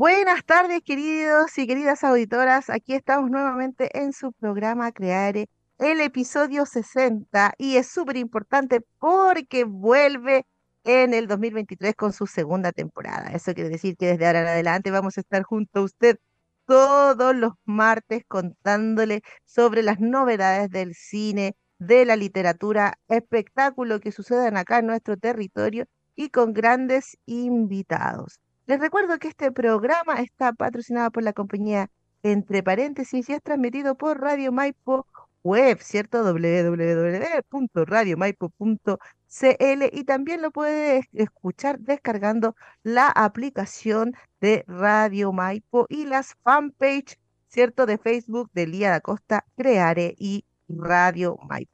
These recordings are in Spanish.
Buenas tardes, queridos y queridas auditoras. Aquí estamos nuevamente en su programa Creare, el episodio 60, y es súper importante porque vuelve en el 2023 con su segunda temporada. Eso quiere decir que desde ahora en adelante vamos a estar junto a usted todos los martes contándole sobre las novedades del cine, de la literatura, espectáculo que sucedan acá en nuestro territorio y con grandes invitados. Les recuerdo que este programa está patrocinado por la compañía Entre Paréntesis y es transmitido por Radio Maipo Web, ¿cierto? www.radiomaipo.cl y también lo puede escuchar descargando la aplicación de Radio Maipo y las fanpage, ¿cierto? De Facebook de Lía da Costa, Creare y Radio Maipo.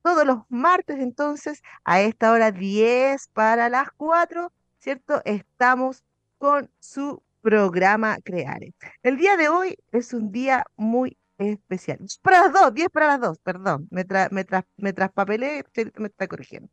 Todos los martes entonces a esta hora 10 para las 4, ¿cierto? Estamos con su programa Creare. El día de hoy es un día muy especial. Para las dos, 10 para las dos, perdón, me, me, me traspapelé, me está corrigiendo.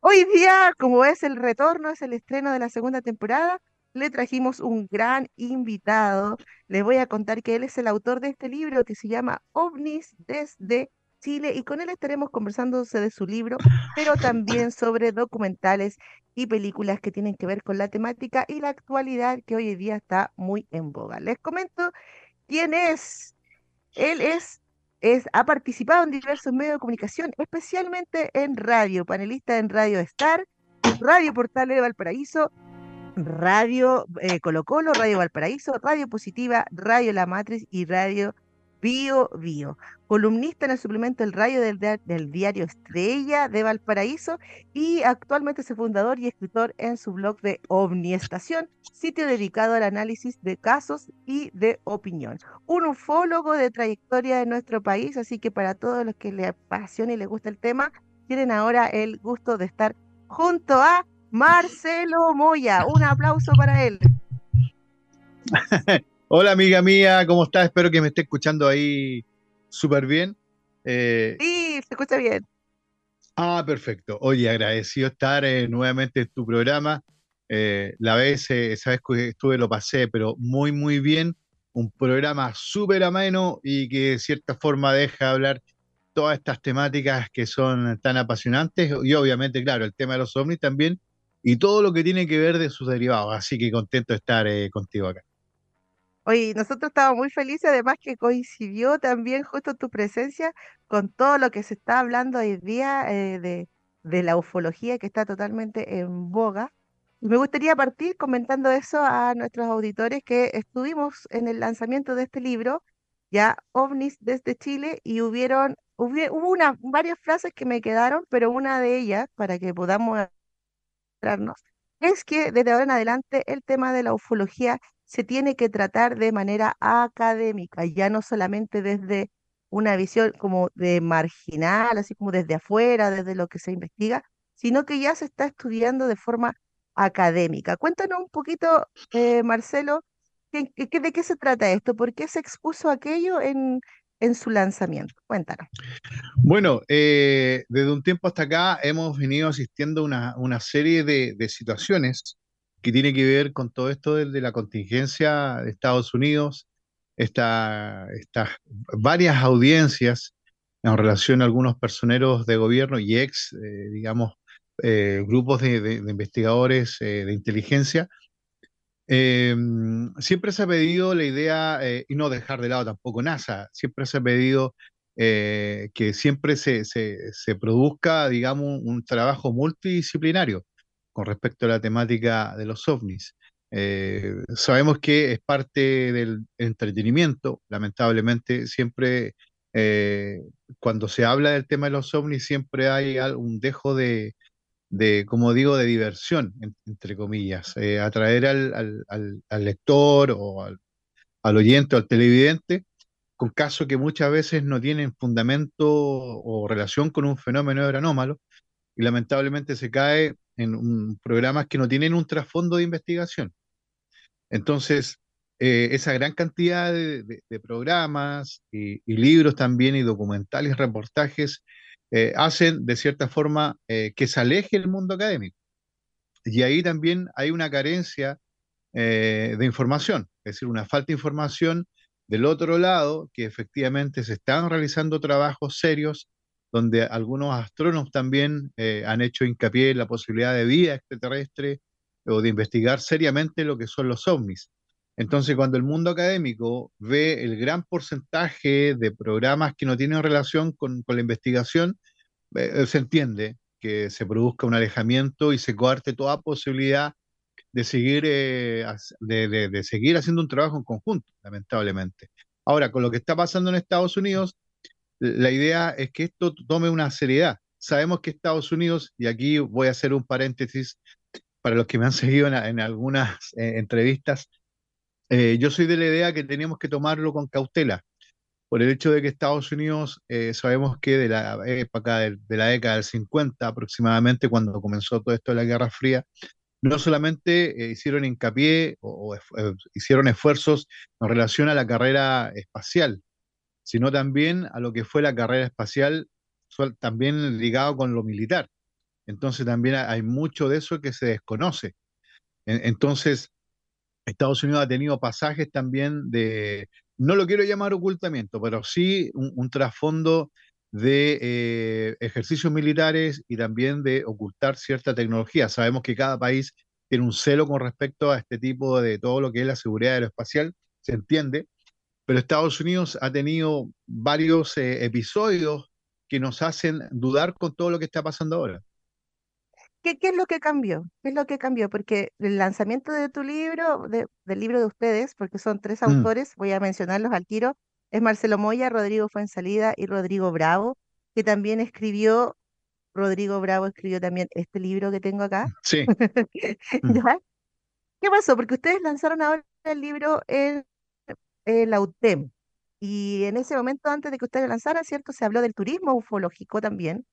Hoy día, como es el retorno, es el estreno de la segunda temporada, le trajimos un gran invitado. Les voy a contar que él es el autor de este libro que se llama OVNIS desde Chile y con él estaremos conversándose de su libro, pero también sobre documentales y películas que tienen que ver con la temática y la actualidad que hoy en día está muy en boga. Les comento quién es. Él es, es ha participado en diversos medios de comunicación, especialmente en radio, panelista en Radio Star, Radio Portal de Valparaíso, Radio eh, Colo Colo, Radio Valparaíso, Radio Positiva, Radio La Matriz y Radio Bio Bio, columnista en el suplemento El Rayo del, diario Estrella de Valparaíso y actualmente es fundador y escritor en su blog de Omniestación, sitio dedicado al análisis de casos y de opinión. Un ufólogo de trayectoria de nuestro país, así que para todos los que le apasiona y les gusta el tema, tienen ahora el gusto de estar junto a Marcelo Moya. Un aplauso para él. Hola amiga mía, ¿cómo estás? Espero que me esté escuchando ahí súper bien. Eh, sí, se escucha bien. Ah, perfecto. Oye, agradecido estar eh, nuevamente en tu programa. Eh, la vez, esa vez que estuve lo pasé, pero muy, muy bien. Un programa súper ameno y que de cierta forma deja hablar todas estas temáticas que son tan apasionantes y obviamente, claro, el tema de los ovnis también y todo lo que tiene que ver de sus derivados. Así que contento de estar contigo acá. Oye, nosotros estamos muy felices, además que coincidió también justo tu presencia con todo lo que se está hablando hoy día eh, de, la ufología que está totalmente en boga. Me gustaría partir comentando eso a nuestros auditores que estuvimos en el lanzamiento de este libro, ya OVNIS desde Chile, y hubieron, hubo, una, varias frases que me quedaron, pero una de ellas, para que podamos es que desde ahora en adelante el tema de la ufología se tiene que tratar de manera académica, ya no solamente desde una visión como de marginal, así como desde afuera, desde lo que se investiga, sino que ya se está estudiando de forma académica. Cuéntanos un poquito, eh, Marcelo, ¿de qué se trata esto? ¿Por qué se expuso aquello en, en su lanzamiento? Cuéntanos. Bueno, eh, desde un tiempo hasta acá hemos venido asistiendo a una, una serie de, de situaciones que tiene que ver con todo esto de, la contingencia de Estados Unidos, estas varias audiencias en relación a algunos personeros de gobierno y ex, eh, digamos, eh, grupos de, investigadores eh, de inteligencia, Em, siempre se ha pedido la idea, y no dejar de lado tampoco NASA, siempre se ha pedido que siempre se, se, produzca, digamos, un trabajo multidisciplinario con respecto a la temática de los ovnis. Eh, sabemos que es parte del entretenimiento, lamentablemente siempre cuando se habla del tema de los ovnis siempre hay un dejo de, de, como digo, de diversión, entre comillas, eh, atraer al, al, lector o al, al oyente o al televidente con casos que muchas veces no tienen fundamento o relación con un fenómeno anómalo y lamentablemente se cae en un, programas que no tienen un trasfondo de investigación. Entonces, eh, esa gran cantidad de, programas y, libros también y documentales, reportajes eh, hacen de cierta forma eh, que se aleje el mundo académico. Y ahí también hay una carencia de información, es decir, una falta de información del otro lado, que efectivamente se están realizando trabajos serios donde algunos astrónomos también han hecho hincapié en la posibilidad de vida extraterrestre o de investigar seriamente lo que son los ovnis. Entonces, cuando el mundo académico ve el gran porcentaje de programas que no tienen relación con, la investigación, eh, eh, se entiende que se produzca un alejamiento y se coarte toda posibilidad de seguir, eh, de, seguir haciendo un trabajo en conjunto, lamentablemente. Ahora, con lo que está pasando en Estados Unidos, la idea es que esto tome una seriedad. Sabemos que Estados Unidos, y aquí voy a hacer un paréntesis para los que me han seguido en, algunas entrevistas, eh, yo soy de la idea que teníamos que tomarlo con cautela, por el hecho de que Estados Unidos, eh, sabemos que de la época de, la década del 50 aproximadamente, cuando comenzó todo esto de la Guerra Fría, no solamente eh, hicieron hincapié o, hicieron esfuerzos en relación a la carrera espacial, sino también a lo que fue la carrera espacial, también ligado con lo militar. Entonces también hay mucho de eso que se desconoce. Entonces, Estados Unidos ha tenido pasajes también de, no lo quiero llamar ocultamiento, pero sí un, trasfondo de eh, ejercicios militares y también de ocultar cierta tecnología. Sabemos que cada país tiene un celo con respecto a este tipo de todo lo que es la seguridad aeroespacial, se entiende, pero Estados Unidos ha tenido varios eh, episodios que nos hacen dudar con todo lo que está pasando ahora. ¿Qué, es lo que cambió? ¿Qué es lo que cambió? Porque el lanzamiento de tu libro, del libro de ustedes, porque son tres mm. autores, voy a mencionarlos al tiro, es Marcelo Moya, Rodrigo Fuensalida y Rodrigo Bravo, que también escribió, Rodrigo Bravo escribió también este libro que tengo acá. Sí. Mm. ¿Qué pasó? Porque ustedes lanzaron ahora el libro en, en la UTEM. Y en ese momento, antes de que ustedes lanzaran, ¿cierto? Se habló del turismo ufológico también.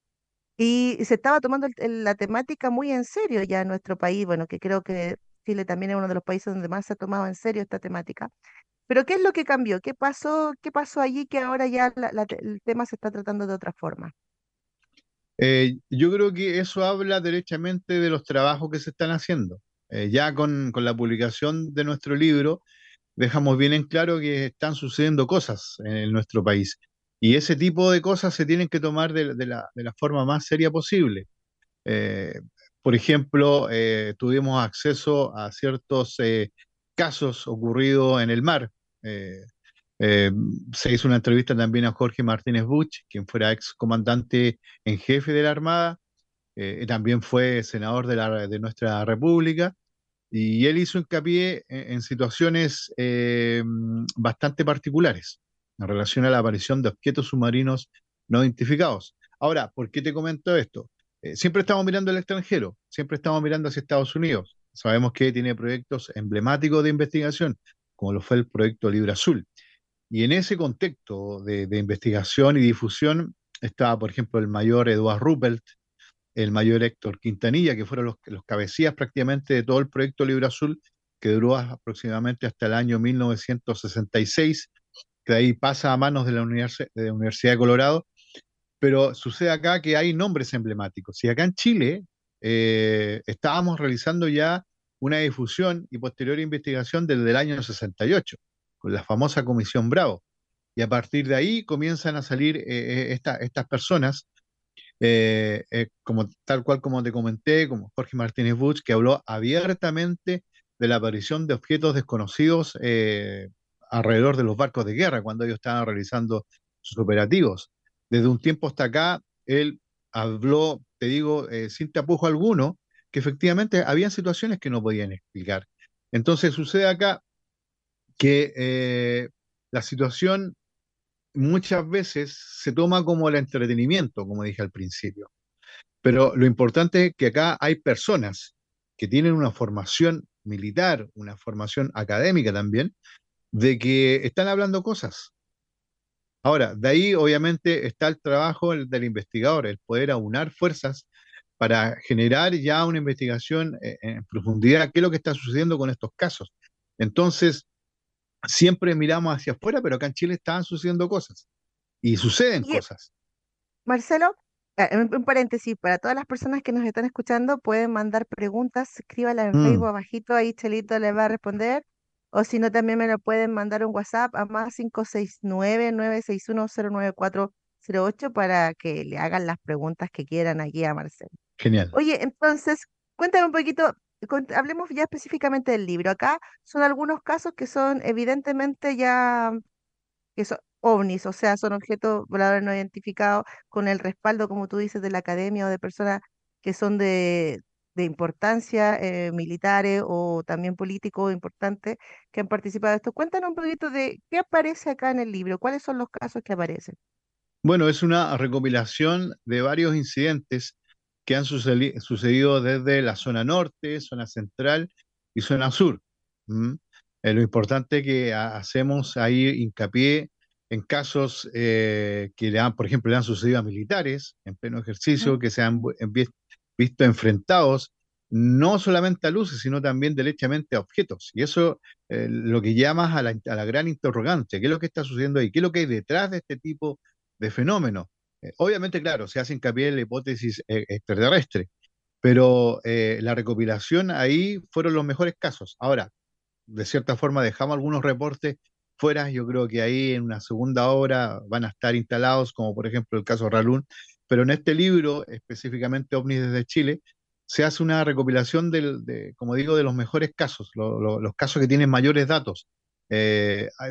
Y se estaba tomando la temática muy en serio ya en nuestro país, bueno, que creo que Chile también es uno de los países donde más se ha tomado en serio esta temática. Pero ¿qué es lo que cambió? ¿Qué pasó, qué pasó allí que ahora ya el tema se está tratando de otra forma? Eh, yo creo que eso habla derechamente de los trabajos que se están haciendo. Eh, ya con, con, la publicación de nuestro libro, dejamos bien en claro que están sucediendo cosas en nuestro país. Y ese tipo de cosas se tienen que tomar de, la, forma más seria posible. Eh, por ejemplo, eh, tuvimos acceso a ciertos eh, casos ocurridos en el mar. se hizo una entrevista también a Jorge Martínez Buch, quien fuera ex comandante en jefe de la Armada, también fue senador de, la, de nuestra República, y él hizo hincapié en situaciones bastante particulares en relación a la aparición de objetos submarinos no identificados. Ahora, ¿por qué te comento esto? Eh, siempre estamos mirando al extranjero, siempre estamos mirando hacia Estados Unidos. Sabemos que tiene proyectos emblemáticos de investigación, como lo fue el proyecto Libra Azul. Y en ese contexto de, investigación y difusión estaba, por ejemplo, el mayor Eduard Ruppelt, el mayor Héctor Quintanilla, que fueron los, cabecillas prácticamente de todo el proyecto Libra Azul, que duró aproximadamente hasta el año 1966 que ahí pasa a manos de la, de Universidad de Colorado, pero sucede acá que hay nombres emblemáticos. Y acá en Chile eh, estábamos realizando ya una difusión y posterior investigación desde el año 68, con la famosa Comisión Bravo. Y a partir de ahí comienzan a salir eh, eh, estas personas, como, tal cual como te comenté, como Jorge Martínez Butch, que habló abiertamente de la aparición de objetos desconocidos eh, alrededor de los barcos de guerra cuando ellos estaban realizando sus operativos. Desde un tiempo hasta acá, él habló, te digo, eh, sin tapujo alguno, que efectivamente había situaciones que no podían explicar. Entonces sucede acá que eh, la situación muchas veces se toma como el entretenimiento, como dije al principio. Pero lo importante es que acá hay personas que tienen una formación militar, una formación académica también, de que están hablando cosas. Ahora, de ahí obviamente está el trabajo del investigador, el poder aunar fuerzas para generar ya una investigación eh, en profundidad, qué es lo que está sucediendo con estos casos. Entonces, siempre miramos hacia afuera, pero acá en Chile están sucediendo cosas y suceden cosas. Marcelo, eh, un paréntesis, para todas las personas que nos están escuchando, pueden mandar preguntas, escríbala en Facebook mm. abajito, ahí Chelito les va a responder, o si no, también me lo pueden mandar un WhatsApp a más 569-961-09408 para que le hagan las preguntas que quieran aquí a Marcelo. Genial. Oye, entonces, cuéntame un poquito, hablemos ya específicamente del libro. Acá son algunos casos que son evidentemente ya, que son ovnis, o sea, son objetos voladores no identificados con el respaldo, como tú dices, de la academia o de personas que son de, importancia, eh, militares o también políticos importantes que han participado en esto. Cuéntanos un poquito de qué aparece acá en el libro, cuáles son los casos que aparecen. Bueno, es una recopilación de varios incidentes que han sucedido desde la zona norte, zona central y zona sur. Eh, lo importante que hacemos ahí hincapié en casos eh, que le han, por ejemplo, le han sucedido a militares en pleno ejercicio, que se han visto enfrentados no solamente a luces, sino también derechamente a objetos. Y eso eh, lo que llamas a la, a la, gran interrogante, ¿qué es lo que está sucediendo ahí? ¿Qué es lo que hay detrás de este tipo de fenómenos? Eh, obviamente, claro, se hace hincapié en la hipótesis eh, extraterrestre, pero eh, la recopilación ahí fueron los mejores casos. Ahora, de cierta forma dejamos algunos reportes fuera, yo creo que ahí en una segunda obra van a estar instalados, como por ejemplo el caso Ralún, pero en este libro, específicamente OVNIs desde Chile, se hace una recopilación del, de, como digo, de los mejores casos, los casos que tienen mayores datos.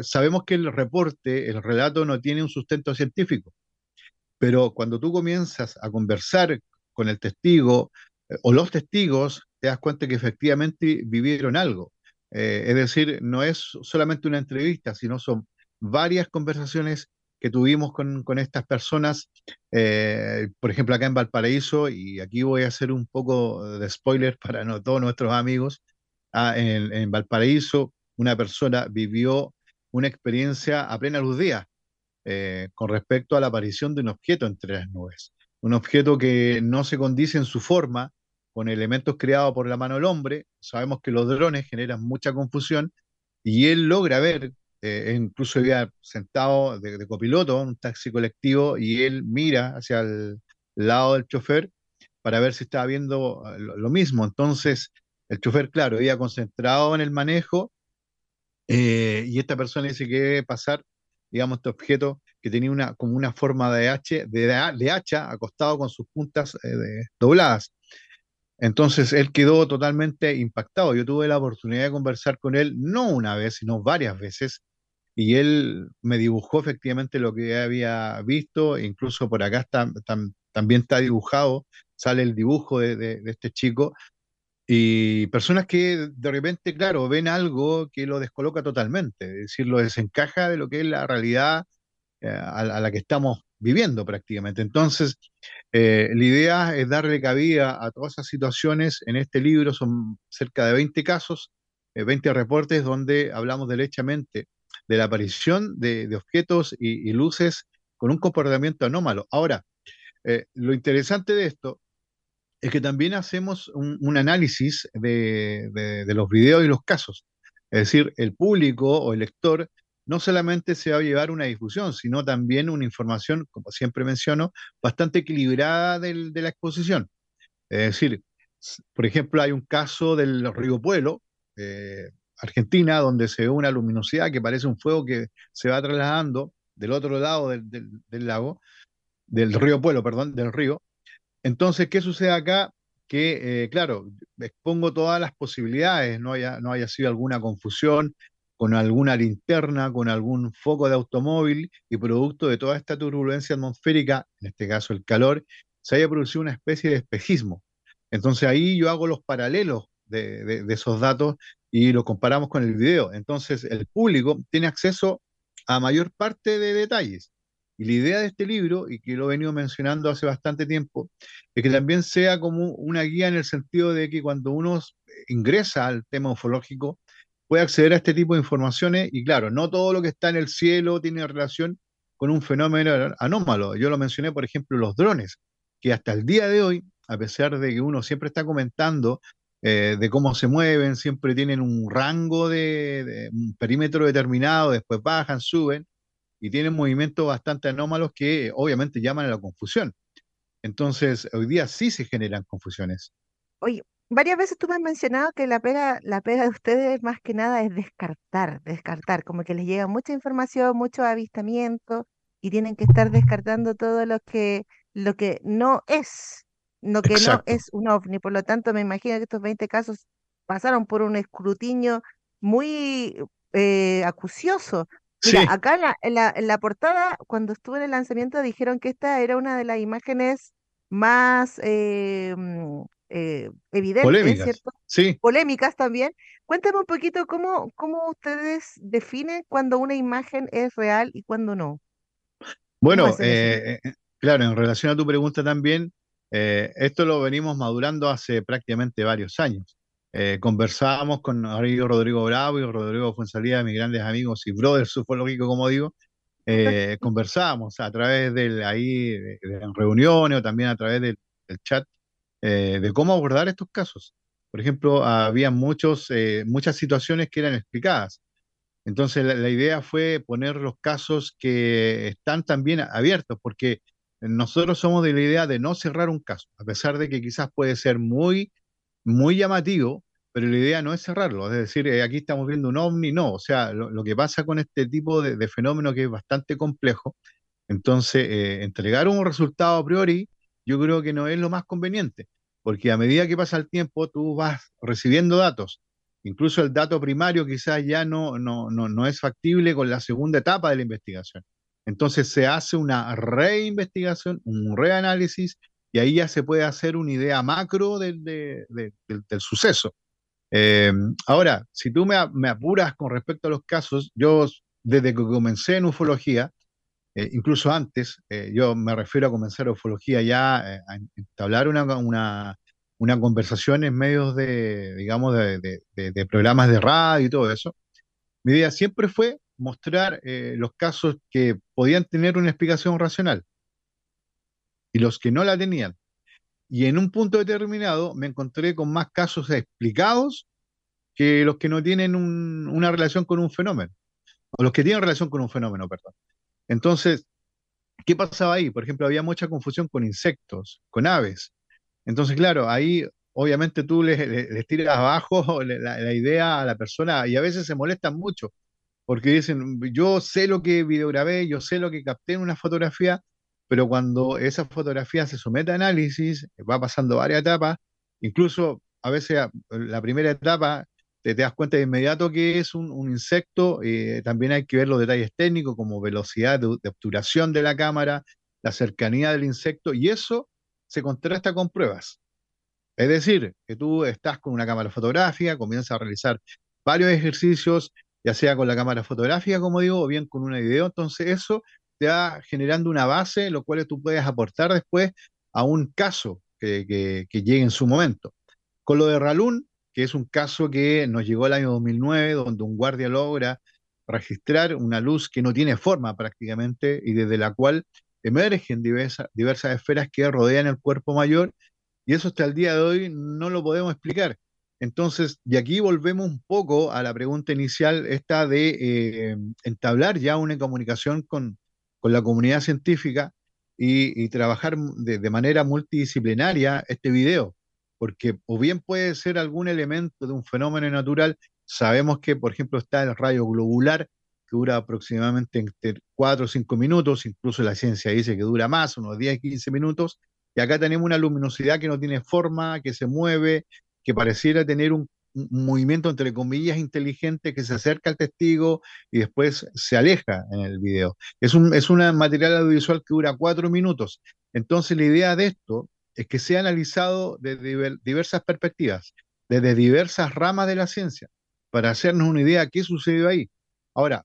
sabemos que el reporte, el relato no tiene un sustento científico, pero cuando tú comienzas a conversar con el testigo eh, o los testigos, te das cuenta que efectivamente vivieron algo. Eh, es decir, no es solamente una entrevista, sino son varias conversaciones que tuvimos con, estas personas, eh, por ejemplo, acá en Valparaíso, y aquí voy a hacer un poco de spoiler para no, todos nuestros amigos, ah, en, en, Valparaíso una persona vivió una experiencia a plena luz día, eh, con respecto a la aparición de un objeto entre las nubes. Un objeto que no se condice en su forma con elementos creados por la mano del hombre. Sabemos que los drones generan mucha confusión y él logra ver, eh, incluso había sentado de, copiloto un taxi colectivo y él mira hacia el lado del chofer para ver si estaba viendo eh, lo, mismo. Entonces, el chofer, claro, había concentrado en el manejo y esta persona dice que debe pasar digamos, este objeto que tenía una, como una forma de, de, hacha acostado con sus puntas eh, dobladas. Entonces él quedó totalmente impactado. Yo tuve la oportunidad de conversar con él no una vez, sino varias veces, y él me dibujó efectivamente lo que había visto, incluso por acá también está dibujado, sale el dibujo de este chico, y personas que de repente, claro, ven algo que lo descoloca totalmente, es decir, lo desencaja de lo que es la realidad eh, a, la que estamos viviendo prácticamente. Entonces, eh, la idea es darle cabida a todas esas situaciones. En este libro son cerca de 20 casos, 20 eh, reportes donde hablamos derechamente de la aparición de, objetos y, luces con un comportamiento anómalo. Ahora, lo interesante de esto es que también hacemos un, análisis de, los videos y los casos. Es decir, el público o el lector no solamente se va a llevar una difusión, sino también una información, como siempre menciono, bastante equilibrada de la exposición. Es decir, por ejemplo, hay un caso del río Pueblo, eh, Argentina, donde se ve una luminosidad que parece un fuego que se va trasladando del otro lado del, del lago, del río Pueblo, perdón, del río, entonces, ¿qué sucede acá? que, eh, claro, expongo todas las posibilidades, no haya, no haya sido alguna confusión con alguna linterna, con algún foco de automóvil y producto de toda esta turbulencia atmosférica, en este caso el calor, se haya producido una especie de espejismo. Entonces ahí yo hago los paralelos de, esos datos y los comparamos con el video. Entonces el público tiene acceso a mayor parte de detalles. Y la idea de este libro, y que lo he venido mencionando hace bastante tiempo, es que también sea como una guía en el sentido de que cuando uno ingresa al tema ufológico, puede acceder a este tipo de informaciones y claro, no todo lo que está en el cielo tiene relación con un fenómeno anómalo. Yo lo mencioné, por ejemplo, los drones, que hasta el día de hoy, a pesar de que uno siempre está comentando eh, de cómo se mueven, siempre tienen un rango de, un perímetro determinado, después bajan, suben y tienen movimientos bastante anómalos que obviamente llaman a la confusión. Entonces, hoy día sí se generan confusiones. Oye, varias veces tú me has mencionado que la pega, la pega de ustedes más que nada es descartar, descartar, como que les llega mucha información, mucho avistamiento y tienen que estar descartando todo lo que, lo que no es lo que no es un ovni. Por lo tanto, me imagino que estos 20 casos pasaron por un escrutinio muy eh, acucioso. Mira, acá en la, en, la, portada, cuando estuve en el lanzamiento, dijeron que esta era una de las imágenes más eh, mm, eh, evidentes, Polémicas. ¿cierto? Sí. Polémicas también. Cuéntame un poquito cómo, cómo ustedes definen cuando una imagen es real y cuando no. Bueno, claro, en relación a tu pregunta también, eh, esto lo venimos madurando hace prácticamente varios años. Eh, conversábamos con Rodrigo Bravo y Rodrigo Fuensalida, mis grandes amigos y brothers ufológicos, como digo. Eh, conversábamos a través de ahí de, reuniones o también a través del, chat de cómo abordar estos casos. Por ejemplo, había muchos, muchas situaciones que eran explicadas. Entonces la, idea fue poner los casos que están también abiertos, porque nosotros somos de la idea de no cerrar un caso, a pesar de que quizás puede ser muy, muy llamativo, pero la idea no es cerrarlo, es decir, eh, aquí estamos viendo un ovni, no, o sea, lo, que pasa con este tipo de, fenómeno que es bastante complejo, entonces eh, entregar un resultado a priori yo creo que no es lo más conveniente, porque a medida que pasa el tiempo tú vas recibiendo datos, incluso el dato primario quizás ya no, no, no, no es factible con la segunda etapa de la investigación. Entonces se hace una reinvestigación, un reanálisis, y ahí ya se puede hacer una idea macro del, suceso. Eh, ahora, si tú me, apuras con respecto a los casos, yo desde que comencé en ufología, eh, incluso antes, eh, yo me refiero a comenzar ufología ya, a entablar una, una, conversación en medios de, digamos, de programas de radio y todo eso, mi idea siempre fue mostrar los casos que podían tener una explicación racional y los que no la tenían. Y en un punto determinado me encontré con más casos explicados que los que no tienen una relación con un fenómeno, o los que tienen relación con un fenómeno, perdón. Entonces, ¿qué pasaba ahí? Por ejemplo, había mucha confusión con insectos, con aves. Entonces, claro, ahí obviamente tú les, tiras abajo la, la, idea a la persona y a veces se molestan mucho porque dicen, yo sé lo que videograbé, yo sé lo que capté en una fotografía, pero cuando esa fotografía se somete a análisis, va pasando varias etapas, incluso a veces la primera etapa te, das cuenta de inmediato que es un, insecto, eh, también hay que ver los detalles técnicos como velocidad de, obturación de la cámara, la cercanía del insecto, y eso se contrasta con pruebas. Es decir, que tú estás con una cámara fotográfica, comienzas a realizar varios ejercicios, ya sea con la cámara fotográfica, como digo, o bien con una video. Entonces eso te va generando una base, lo cual tú puedes aportar después a un caso que, llegue en su momento. Con lo de Ralun, que es un caso que nos llegó el año 2009, donde un guardia logra registrar una luz que no tiene forma prácticamente y desde la cual emergen diversas esferas que rodean el cuerpo mayor y eso hasta el día de hoy no lo podemos explicar. Entonces, de aquí volvemos un poco a la pregunta inicial, esta de eh, entablar ya una comunicación con, la comunidad científica y, trabajar de, manera multidisciplinaria este video, porque o bien puede ser algún elemento de un fenómeno natural, sabemos que, por ejemplo, está el rayo globular, que dura aproximadamente entre 4 o 5 minutos, incluso la ciencia dice que dura más, unos 10, 15 minutos, Y acá tenemos una luminosidad que no tiene forma, que se mueve, que pareciera tener un, movimiento entre comillas inteligente que se acerca al testigo y después se aleja en el video. Es un, es un material audiovisual que dura cuatro minutos. Entonces la idea de esto es que sea analizado desde diversas perspectivas, desde diversas ramas de la ciencia, para hacernos una idea de qué sucedió ahí. Ahora,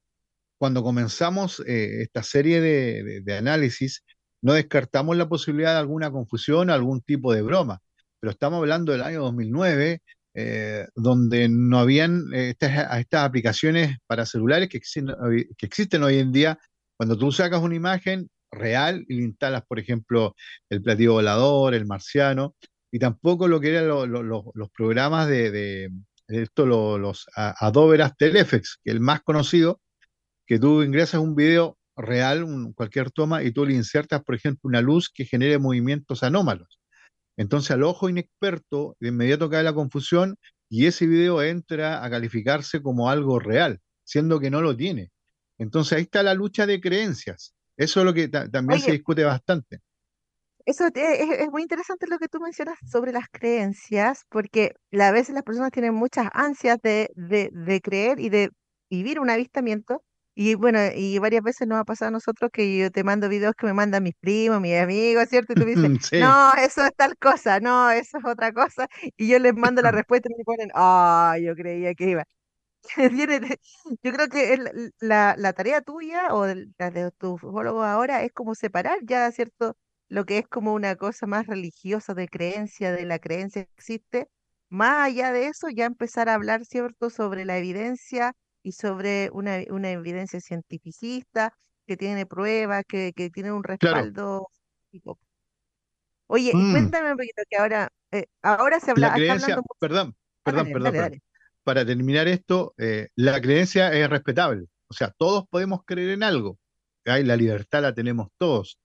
cuando comenzamos eh, esta serie de, análisis, no descartamos la posibilidad de alguna confusión, algún tipo de broma, pero estamos hablando del año 2009, eh, donde no habían eh, estas, aplicaciones para celulares que existen, que existen hoy en día. Cuando tú sacas una imagen real y le instalas, por ejemplo, el platillo volador, el marciano, y tampoco lo que eran los programas de, esto, los Adobe After Effects, que el más conocido, que tú ingresas un video real, cualquier toma, y tú le insertas, por ejemplo, una luz que genere movimientos anómalos. Entonces, al ojo inexperto, de inmediato cae la confusión y ese video entra a calificarse como algo real, siendo que no lo tiene. Entonces, ahí está la lucha de creencias. Eso es lo que también se discute bastante. Eso es, muy interesante lo que tú mencionas sobre las creencias, porque a veces las personas tienen muchas ansias de, de creer y de vivir un avistamiento, y bueno, y varias veces nos ha pasado a nosotros que yo te mando videos que me mandan mis primos, mis amigos, ¿cierto? Y tú me dices, no, eso es tal cosa, no, eso es otra cosa. Y yo les mando la respuesta y me ponen, ah, yo creía que iba. Yo creo que la, la tarea tuya o la de tu psicólogo ahora es como separar ya, ¿cierto? Lo que es como una cosa más religiosa de creencia, de la creencia que existe. Más allá de eso, ya empezar a hablar, ¿cierto?, sobre la evidencia y sobre una, una evidencia cientificista que tiene pruebas, que, que tiene un respaldo. Oye, mm. cuéntame un poquito que ahora, eh, ahora se habla. La creencia, perdón, perdón, perdón, Para terminar esto, eh, la creencia es respetable. O sea, todos podemos creer en algo. La libertad la tenemos todos.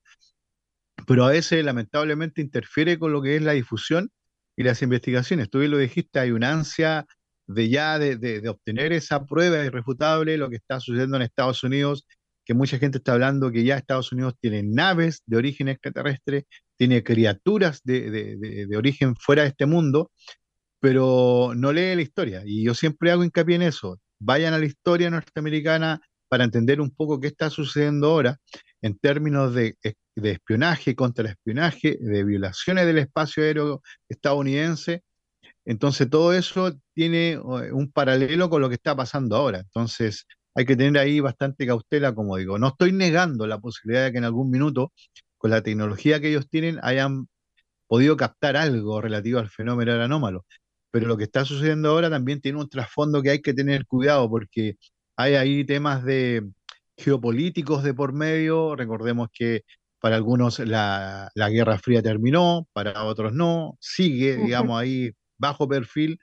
Pero a veces, lamentablemente, interfiere con lo que es la difusión y las investigaciones. Tú bien lo dijiste, hay una ansia de ya de, obtener esa prueba irrefutable, lo que está sucediendo en Estados Unidos, que mucha gente está hablando que ya Estados Unidos tiene naves de origen extraterrestre, tiene criaturas de, origen fuera de este mundo, pero no lee la historia. Y yo siempre hago hincapié en eso. Vayan a la historia norteamericana para entender un poco qué está sucediendo ahora en términos de, de espionaje, contraespionaje, de violaciones del espacio aéreo estadounidense entonces todo eso tiene un paralelo con lo que está pasando ahora. Entonces hay que tener ahí bastante cautela, como digo. No estoy negando la posibilidad de que en algún minuto, con la tecnología que ellos tienen, hayan podido captar algo relativo al fenómeno del anómalo. Pero lo que está sucediendo ahora también tiene un trasfondo que hay que tener cuidado porque hay ahí temas de geopolíticos de por medio. Recordemos que para algunos la, la Guerra Fría terminó, para otros no. Sigue, digamos, ahí bajo perfil,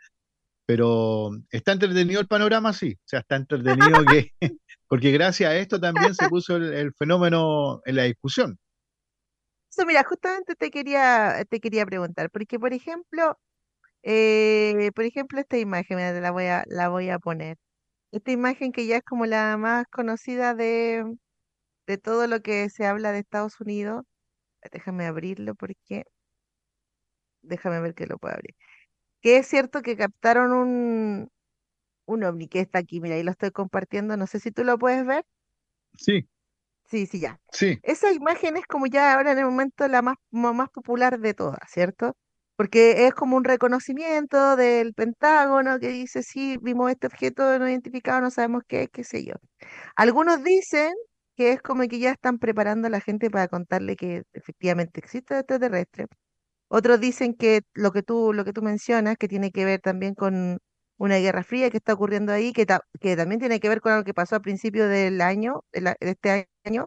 pero está entretenido el panorama, sí, o sea, está entretenido que, porque gracias a esto también se puso el, fenómeno en la discusión. Eso, mira, justamente te quería, te quería preguntar, porque por ejemplo, eh, por ejemplo, esta imagen, la voy a, la voy a poner. Esta imagen que ya es como la más conocida de, de todo lo que se habla de Estados Unidos. Déjame abrirlo porque déjame ver que lo puedo abrir que es cierto que captaron un, un ovni que está aquí, mira, ahí lo estoy compartiendo, no sé si tú lo puedes ver. Sí. Sí, sí, ya. Sí. Esa imagen es como ya ahora en el momento la más, más popular de todas, ¿cierto? Porque es como un reconocimiento del Pentágono que dice, sí, vimos este objeto no identificado, no sabemos qué es, qué sé yo. Algunos dicen que es como que ya están preparando a la gente para contarle que efectivamente existe extraterrestre. Otros dicen que lo que tú, lo que tú mencionas, que tiene que ver también con una guerra fría que está ocurriendo ahí, que, que también tiene que ver con lo que pasó a principio del año, de, este año,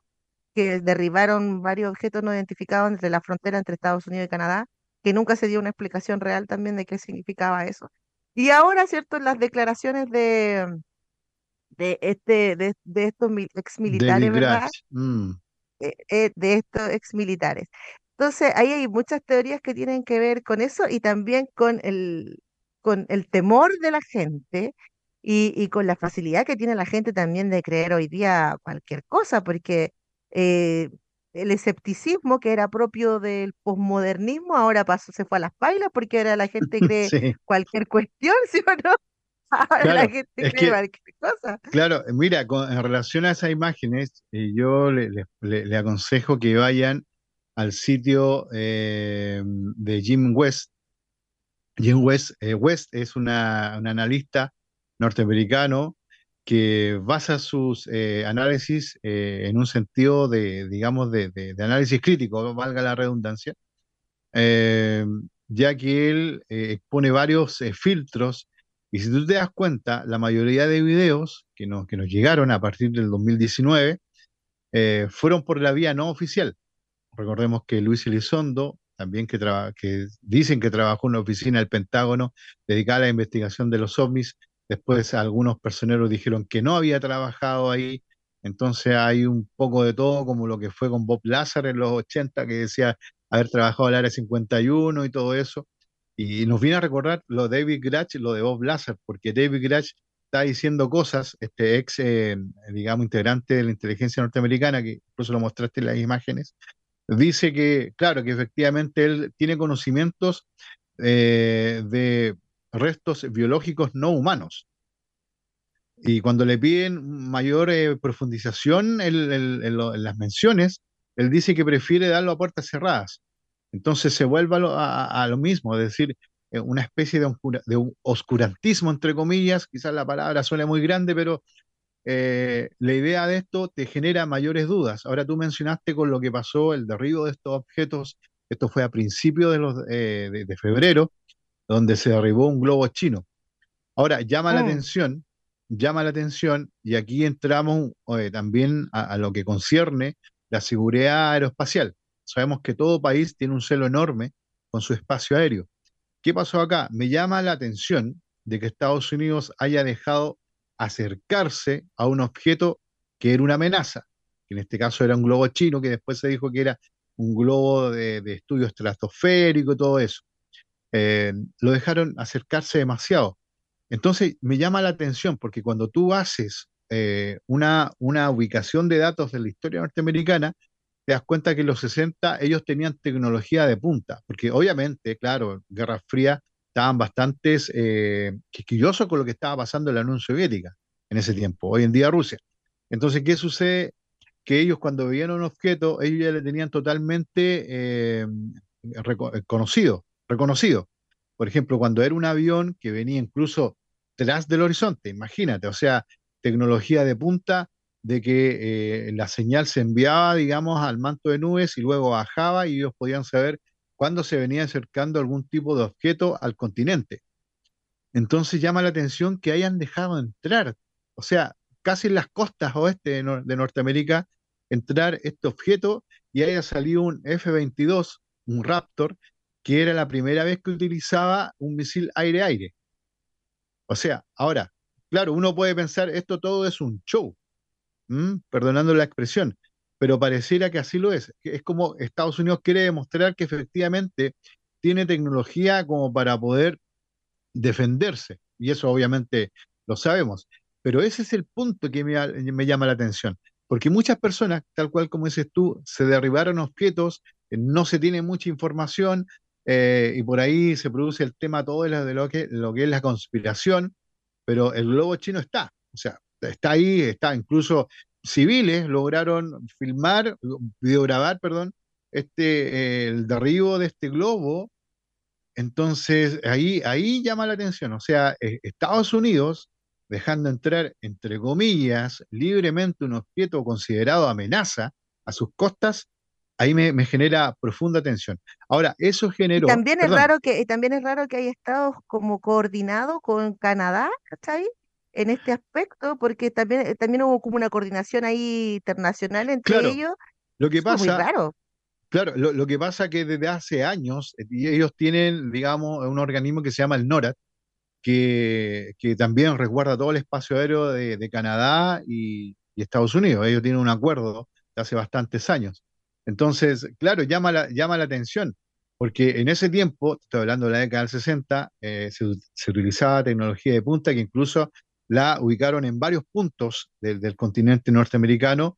que derribaron varios objetos no identificados entre la frontera entre Estados Unidos y Canadá, que nunca se dio una explicación real también de qué significaba eso. Y ahora, ¿cierto? Las declaraciones de, de, este, de, estos ex militares, ¿verdad? Mm. Eh, eh, de estos ex militares. Entonces, ahí hay muchas teorías que tienen que ver con eso y también con el, con el temor de la gente y, con la facilidad que tiene la gente también de creer hoy día cualquier cosa, porque eh, el escepticismo que era propio del posmodernismo, ahora pasó, se fue a las pailas porque ahora la gente cree cualquier cuestión, ¿sí o no? Ahora la gente cree cualquier cosa. Claro, mira, en relación a esas imágenes, eh, yo le, aconsejo que vayan al sitio eh, de Jim West. Jim West, eh, es un analista norteamericano que basa sus eh, análisis en un sentido de, digamos, de, análisis crítico, valga la redundancia, ya que él expone varios filtros y si tú te das cuenta, la mayoría de videos que nos, que nos llegaron a partir del 2019 fueron por la vía no oficial. Recordemos que Luis Elizondo, también que, dicen que trabajó en una oficina del Pentágono dedicada a la investigación de los ovnis, Después algunos personeros dijeron que no había trabajado ahí. Entonces hay un poco de todo, como lo que fue con Bob Lazar en los 80, que decía haber trabajado al área 51 y todo eso. Y nos viene a recordar lo de David Gratch, lo de Bob Lazar, porque David Gratch está diciendo cosas, este ex, eh, digamos, integrante de la inteligencia norteamericana, que incluso lo mostraste en las imágenes, dice que, claro, que efectivamente él tiene conocimientos eh, de restos biológicos no humanos. Y cuando le piden mayor eh, profundización en, las menciones, él dice que prefiere darlo a puertas cerradas. Entonces se vuelve a lo, mismo, es decir, eh, una especie de, oscurantismo, entre comillas, quizás la palabra suele muy grande, pero eh, la idea de esto te genera mayores dudas. Ahora tú mencionaste con lo que pasó el derribo de estos objetos, esto fue a principios de, los, de febrero, donde se derribó un globo chino. Ahora, llama la mm. atención, llama la atención, y aquí entramos eh, también a, lo que concierne la seguridad aeroespacial. Sabemos que todo país tiene un celo enorme con su espacio aéreo. ¿Qué pasó acá? Me llama la atención de que Estados Unidos haya dejado acercarse a un objeto que era una amenaza, que en este caso era un globo chino, que después se dijo que era un globo de, estudio estratosférico y todo eso. Eh, lo dejaron acercarse demasiado. Entonces me llama la atención porque cuando tú haces eh, una, una ubicación de datos de la historia norteamericana, te das cuenta que en los 60 ellos tenían tecnología de punta, porque obviamente, claro, Guerra Fría estaban bastante eh, quisquillosos con lo que estaba pasando en la Unión Soviética en ese tiempo, hoy en día Rusia. Entonces, ¿qué sucede? Que ellos cuando veían un objeto, ellos ya le tenían totalmente eh, conocido reconocido. Por ejemplo, cuando era un avión que venía incluso tras del horizonte, imagínate, o sea, tecnología de punta de que eh, la señal se enviaba, digamos, al manto de nubes y luego bajaba y ellos podían saber cuándo se venía acercando algún tipo de objeto al continente. Entonces llama la atención que hayan dejado entrar, o sea, casi en las costas oeste de, de Norteamérica, entrar este objeto y haya salido un F-22, un Raptor, que era la primera vez que utilizaba un misil aire-aire. O sea, ahora, claro, uno puede pensar, esto todo es un show, perdonando la expresión, pero pareciera que así lo es. Es como Estados Unidos quiere demostrar que efectivamente tiene tecnología como para poder defenderse, y eso obviamente lo sabemos, pero ese es el punto que me, me llama la atención, porque muchas personas, tal cual como dices tú, se derribaron objetos, no se tiene mucha información, eh, y por ahí se produce el tema todo de lo, que, lo que es la conspiración, pero el globo chino está, o sea, está ahí, está incluso civiles lograron filmar, videograbar, perdón, este, el derribo de este globo. Entonces, ahí, ahí llama la atención, o sea, eh, Estados Unidos dejando entrar, entre comillas, libremente un objeto considerado amenaza a sus costas, ahí me, genera profunda tensión. Ahora, eso generó... también es raro que también es raro que haya estado como coordinado con Canadá, ¿cachai? En este aspecto, porque también, eh, también hubo como una coordinación ahí internacional entre ellos. Lo que pasa, muy raro. Claro, lo, que pasa que desde hace años eh, ellos tienen, digamos, un organismo que se llama el NORAD, que, que también resguarda todo el espacio aéreo de, Canadá y, y, Estados Unidos. Ellos tienen un acuerdo de hace bastantes años. Entonces, claro, llama la, llama la atención, porque en ese tiempo, estoy hablando de la década del 60, eh, se, utilizaba tecnología de punta que incluso la ubicaron en varios puntos del, continente norteamericano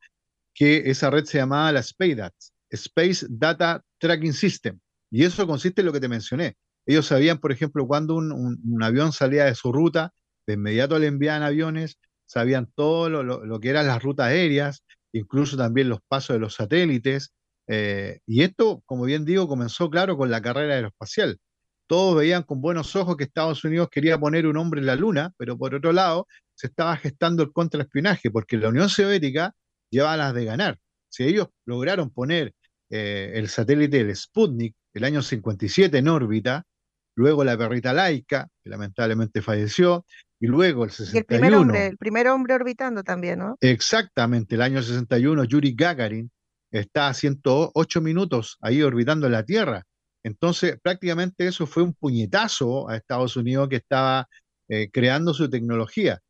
que esa red se llamaba la Space Data Tracking System. Y eso consiste en lo que te mencioné. Ellos sabían, por ejemplo, cuando un, avión salía de su ruta, de inmediato le enviaban aviones, sabían todo lo, que eran las rutas aéreas, incluso también los pasos de los satélites. Eh, y esto, como bien digo, comenzó, claro, con la carrera aeroespacial. Todos veían con buenos ojos que Estados Unidos quería poner un hombre en la Luna, pero por otro lado, se estaba gestando el contraespionaje, porque la Unión Soviética llevaba las de ganar. Si ellos lograron poner eh, el satélite del Sputnik el año 57 en órbita, luego la perrita laica, que lamentablemente falleció, y luego el 61. el primer hombre, el primer hombre orbitando también, ¿no? Exactamente, el año 61, Yuri Gagarin está a 108 minutos ahí orbitando la Tierra. Entonces, prácticamente eso fue un puñetazo a Estados Unidos que estaba eh, creando su tecnología.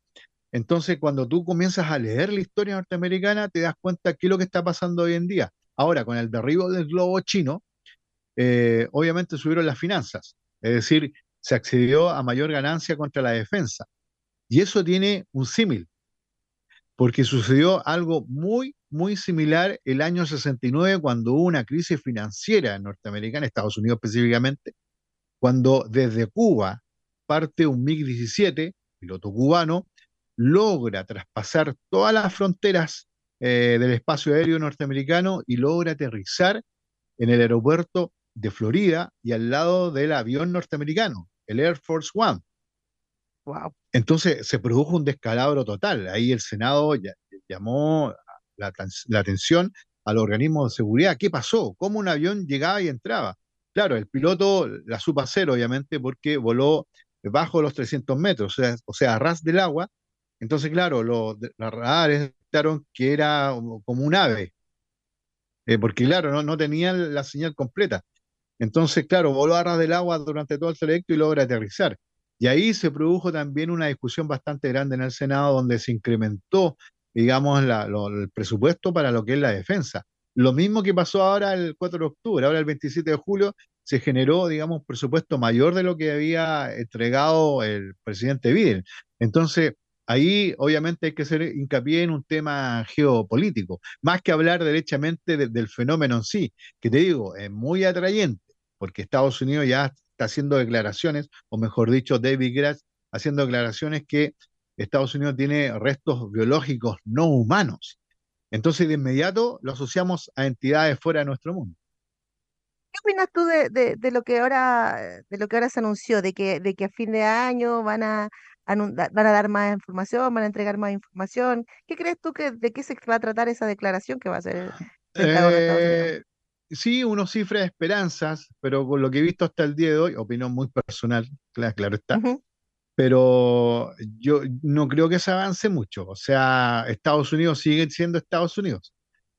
Entonces, cuando tú comienzas a leer la historia norteamericana, te das cuenta qué es lo que está pasando hoy en día. Ahora, con el derribo del globo chino, eh, obviamente subieron las finanzas, es decir, se accedió a mayor ganancia contra la defensa. Y eso tiene un símil, porque sucedió algo muy, muy similar el año 69 cuando hubo una crisis financiera norteamericana, Estados Unidos específicamente, cuando desde Cuba parte un MiG-17, piloto cubano, logra traspasar todas las fronteras eh, del espacio aéreo norteamericano y logra aterrizar en el aeropuerto de Florida y al lado del avión norteamericano, el Air Force One. Entonces se produjo un descalabro total. Ahí el Senado llamó la, atención al organismo de seguridad. ¿Qué pasó? ¿Cómo un avión llegaba y entraba? Claro, el piloto la supo hacer, obviamente, porque voló bajo los 300 metros, o sea, o a ras del agua. Entonces, claro, los, radares detectaron que era como un ave, eh, porque, claro, no, no tenían la señal completa. Entonces, claro, voló a ras del agua durante todo el trayecto y logra aterrizar. Y ahí se produjo también una discusión bastante grande en el Senado donde se incrementó, digamos, el presupuesto para lo que es la defensa. Lo mismo que pasó ahora el 4 de octubre, ahora el 27 de julio se generó, digamos, un presupuesto mayor de lo que había entregado el presidente Biden. Entonces, ahí obviamente hay que hacer hincapié en un tema geopolítico, más que hablar derechamente del fenómeno en sí, que te digo, es muy atrayente porque Estados Unidos ya está haciendo declaraciones, o mejor dicho, David Grass haciendo declaraciones que Estados Unidos tiene restos biológicos no humanos. Entonces, de inmediato lo asociamos a entidades fuera de nuestro mundo. ¿Qué opinas tú de, lo que ahora, de lo que ahora se anunció, de que, de que a fin de año van a, van a dar más información, van a entregar más información? ¿Qué crees tú que de qué se va a tratar esa declaración que va a ser eh, sí, uno cifra de esperanzas, pero con lo que he visto hasta el día de hoy, opinión muy personal, claro, está, pero yo no creo que se avance mucho. O sea, Estados Unidos sigue siendo Estados Unidos.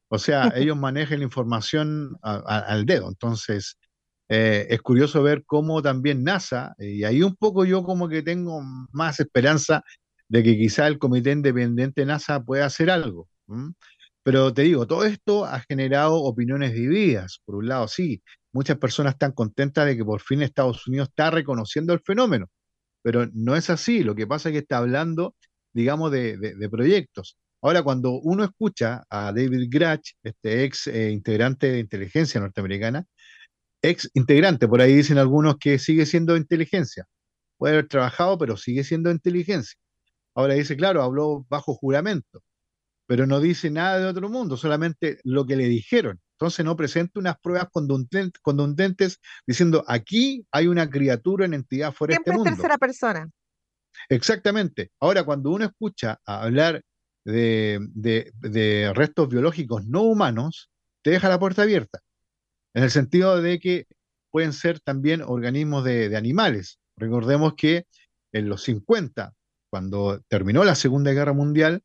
O sea, ellos manejan la información al dedo. Entonces, eh, es curioso ver cómo también NASA, y ahí un poco yo como que tengo más esperanza de que quizá el comité independiente NASA pueda hacer algo. Pero te digo, todo esto ha generado opiniones divididas. Por un lado, sí, muchas personas están contentas de que por fin Estados Unidos está reconociendo el fenómeno, pero no es así. Lo que pasa es que está hablando, digamos, de, proyectos. Ahora, cuando uno escucha a David Gratch, este ex eh, integrante de inteligencia norteamericana, ex integrante, por ahí dicen algunos que sigue siendo inteligencia. Puede haber trabajado, pero sigue siendo inteligencia. Ahora dice, claro, habló bajo juramento pero no dice nada de otro mundo, solamente lo que le dijeron. Entonces no presenta unas pruebas contundentes, diciendo aquí hay una criatura en entidad fuera de este mundo. tercera persona. Exactamente. Ahora, cuando uno escucha hablar de, restos biológicos no humanos, te deja la puerta abierta, en el sentido de que pueden ser también organismos de, de animales. Recordemos que en los 50, cuando terminó la Segunda Guerra Mundial,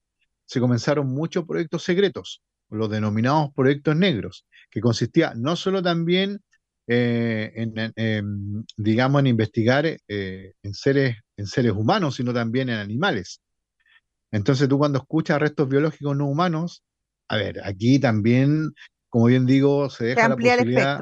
se comenzaron muchos proyectos secretos, los denominados proyectos negros, que consistía no solo también eh, en, digamos, en investigar eh, en, seres, en seres humanos, sino también en animales. Entonces tú cuando escuchas restos biológicos no humanos, a ver, aquí también, como bien digo, se deja la posibilidad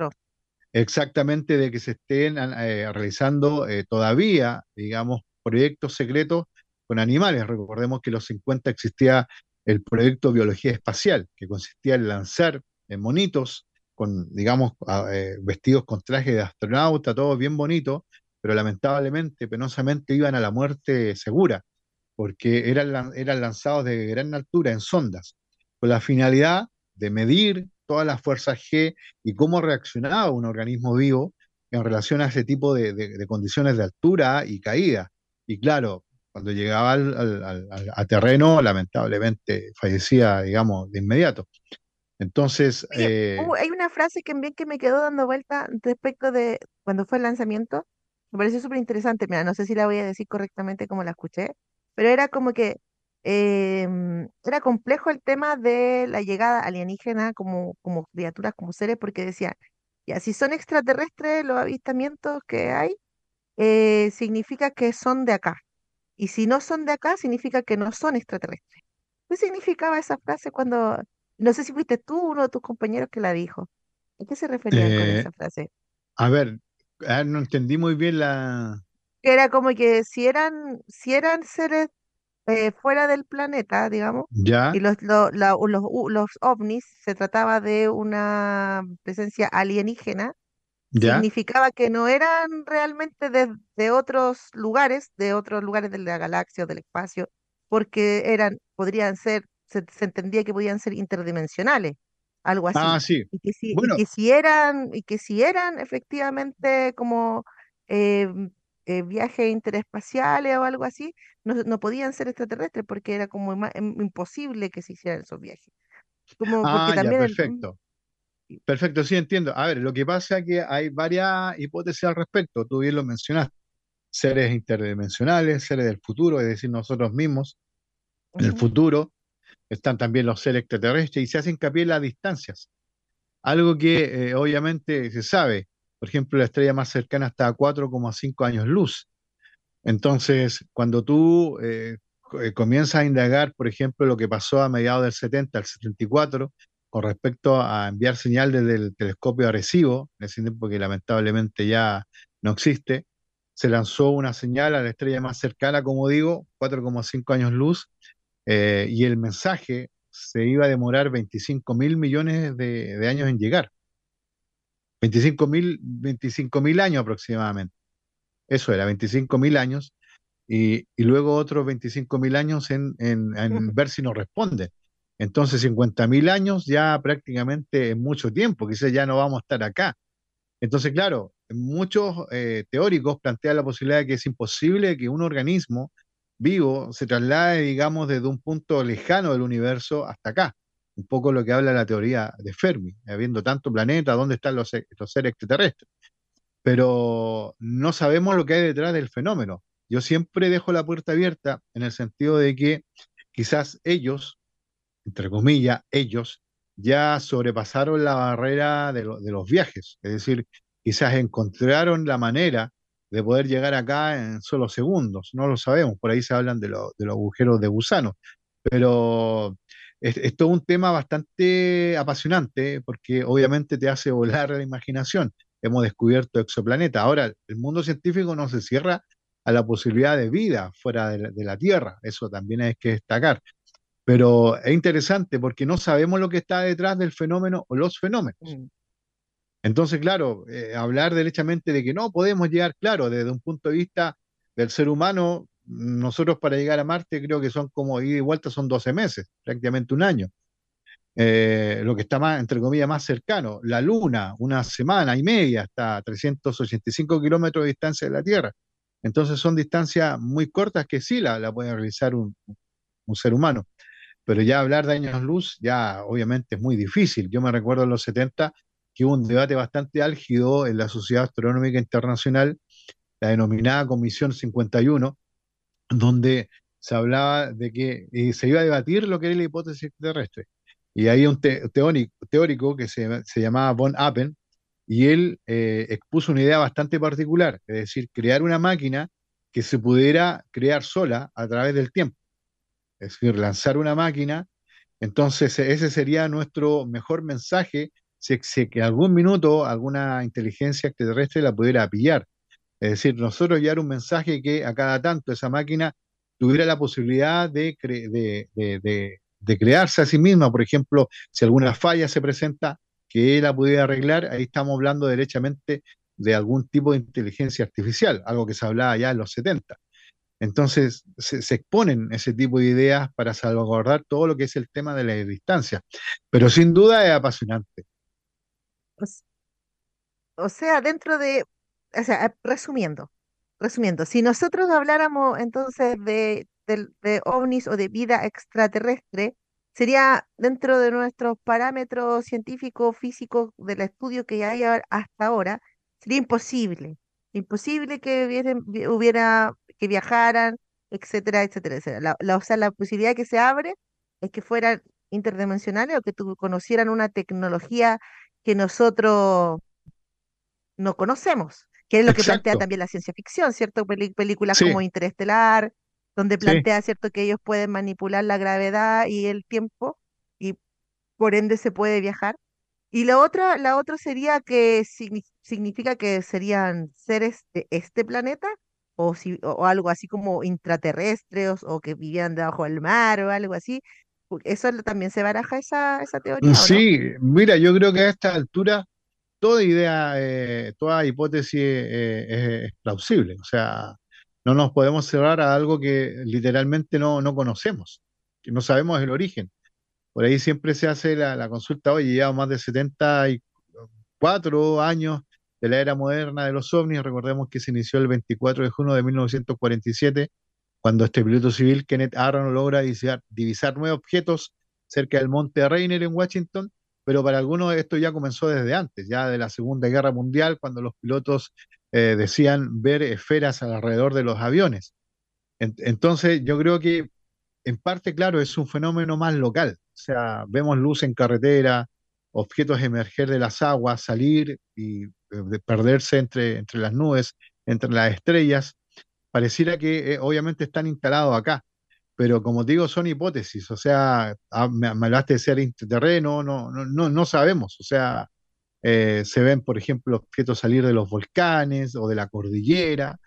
exactamente de que se estén eh, realizando todavía, digamos, proyectos secretos con animales. Recordemos que en los 50 existía el proyecto Biología Espacial, que consistía en lanzar monitos con, digamos, eh, vestidos con traje de astronauta, todo bien bonito, pero lamentablemente, penosamente, iban a la muerte segura, porque eran, eran lanzados de gran altura en sondas, con la finalidad de medir todas las fuerzas G y cómo reaccionaba un organismo vivo en relación a ese tipo de, condiciones de altura y caída. Y claro, cuando llegaba al, a terreno, lamentablemente fallecía, digamos, de inmediato. Entonces... Eh, hay una frase que, que me quedó dando vuelta respecto de cuando fue el lanzamiento. Me pareció súper interesante. Mira, no sé si la voy a decir correctamente como la escuché, pero era como que em, era complejo el tema de la llegada alienígena como, como criaturas, como seres, porque decía, ya, si son extraterrestres los avistamientos que hay, eh, significa que son de acá. Y si no son de acá, significa que no son extraterrestres. ¿Qué significaba esa frase cuando, no sé si fuiste tú uno de tus compañeros que la dijo? ¿A qué se referían con eh, esa frase? a ver, ah, no entendí muy bien la... Era como que si eran, si eran seres eh, fuera del planeta, digamos, Ya, y los, los, los ovnis se trataba de una presencia alienígena, ya. significaba que no eran realmente de, de otros lugares, de otros lugares de la galaxia o del espacio, porque eran, podrían ser, se, entendía que podían ser interdimensionales, algo Ah, así. sí. Y que si, y Bueno, que si eran, y que si eran efectivamente como eh, eh, viajes interespaciales o algo así, no, no podían ser extraterrestres porque era como im- imposible que se hicieran esos viajes. Como porque ah, ya, también el, perfecto. Sí entiendo. A ver, lo que pasa es que hay varias hipótesis al respecto. Tú bien lo mencionaste. Seres interdimensionales, seres del futuro, es decir, nosotros mismos. En el futuro están también los seres extraterrestres y se hace hincapié en las distancias. Algo que eh, obviamente se sabe. Por ejemplo, la estrella más cercana está a 4,5 años luz. Entonces, cuando tú eh, eh, comienzas a indagar, por ejemplo, lo que pasó a mediados del 70 al 74, con respecto a enviar señal desde el telescopio Arecibo, en ese tiempo que lamentablemente ya no existe, se lanzó una señal a la estrella más cercana, como digo, 4,5 años luz, eh, y el mensaje se iba a demorar 25 mil millones de, de años en llegar. 25 mil, 25 mil años aproximadamente. Eso era, 25 mil años y, y luego otros 25.000 años en, en- en ver si nos responde. Entonces, 50.000 años ya prácticamente es mucho tiempo, quizás ya no vamos a estar acá. Entonces, claro, muchos eh, teóricos plantean la posibilidad de que es imposible que un organismo vivo se traslade, digamos, desde un punto lejano del universo hasta acá. Un poco lo que habla la teoría de Fermi, habiendo tanto planeta, ¿dónde están los, los seres extraterrestres? pero no sabemos lo que hay detrás del fenómeno. Yo siempre dejo la puerta abierta en el sentido de que quizás ellos, entre comillas, ellos ya sobrepasaron la barrera de, de los viajes, es decir, quizás encontraron la manera de poder llegar acá en solo segundos, no lo sabemos, por ahí se hablan de, lo- de los agujeros de gusano, pero es, es un tema bastante apasionante porque obviamente te hace volar la imaginación. Hemos descubierto exoplanetas. Ahora, el mundo científico no se cierra a la posibilidad de vida fuera de la, de la Tierra, eso también hay que destacar. Pero es interesante porque no sabemos lo que está detrás del fenómeno o los fenómenos. mm, Entonces, claro, eh, hablar derechamente de que no podemos llegar, claro, desde un punto de vista del ser humano, nosotros para llegar a Marte creo que son como ida y vuelta son 12 meses, prácticamente un año. Eh, lo que está más, entre comillas, más cercano, la Luna, una semana y media, está a 385 kilómetros de distancia de la Tierra. Entonces son distancias muy cortas que sí la, la puede realizar un, un ser humano. Pero ya hablar de años luz, ya obviamente es muy difícil. Yo me recuerdo en los 70 que hubo un debate bastante álgido en la Sociedad Astronómica Internacional, la denominada Comisión 51, donde se hablaba de que eh, se iba a debatir lo que era la hipótesis extraterrestre. Y hay un te- teórico, que se, se llamaba Von Appen, y él eh, expuso una idea bastante particular, es decir, crear una máquina que se pudiera crear sola a través del tiempo, es decir, lanzar una máquina. Entonces, e- ese sería nuestro mejor mensaje si, si que algún minuto alguna inteligencia extraterrestre la pudiera pillar. Es decir, nosotros llevar un mensaje que a cada tanto esa máquina tuviera la posibilidad de, de, crearse a sí misma, por ejemplo, si alguna falla se presenta, que la pudiera arreglar, ahí estamos hablando derechamente de algún tipo de inteligencia artificial, algo que se hablaba ya en los 70. Entonces, se, exponen ese tipo de ideas para salvaguardar todo lo que es el tema de la distancia. Pero sin duda es apasionante. O sea, dentro de, o sea, resumiendo, resumiendo, si nosotros habláramos entonces de, de ovnis o de vida extraterrestre, sería dentro de nuestros parámetros científicos, físicos del estudio que hay hasta ahora, sería imposible, imposible que hubiera, que viajaran, etcétera, etcétera, etcétera. La, o sea, la posibilidad que se abre es que fueran interdimensionales o que conocieran una tecnología que nosotros no conocemos, que es lo que plantea también la ciencia ficción, ¿cierto? películas como Interestelar, donde plantea, ¿cierto?, que ellos pueden manipular la gravedad y el tiempo y por ende se puede viajar. Y la otra, la otra sería que significa que serían seres de este planeta o, si, o algo así como intraterrestres o, que vivían debajo del mar o algo así. Eso también se baraja esa, esa teoría. Sí, mira, yo creo que a esta altura toda idea, eh, toda hipótesis eh, es plausible. O sea, no nos podemos cerrar a algo que literalmente no, no conocemos, que no sabemos el origen. Por ahí siempre se hace la, consulta, oye, llevamos más de 74 años de la era moderna de los ovnis, recordemos que se inició el 24 de junio de 1947, cuando este piloto civil, Kenneth Arnold, logra divisar, divisar nueve objetos cerca del monte Rainer en Washington, pero para algunos esto ya comenzó desde antes, ya de la Segunda Guerra Mundial, cuando los pilotos eh, decían ver esferas alrededor de los aviones. entonces, yo creo que en parte, claro, es un fenómeno más local. Sea, vemos luz en carretera, objetos emerger de las aguas, salir y eh, perderse entre, entre las nubes, entre las estrellas. Pareciera que eh, obviamente están instalados acá, pero como digo, son hipótesis. O sea, ah, me, me hablaste de ser interterreno, no, no, no, no sabemos. O sea, eh, se ven, por ejemplo, objetos salir de los volcanes o de la cordillera.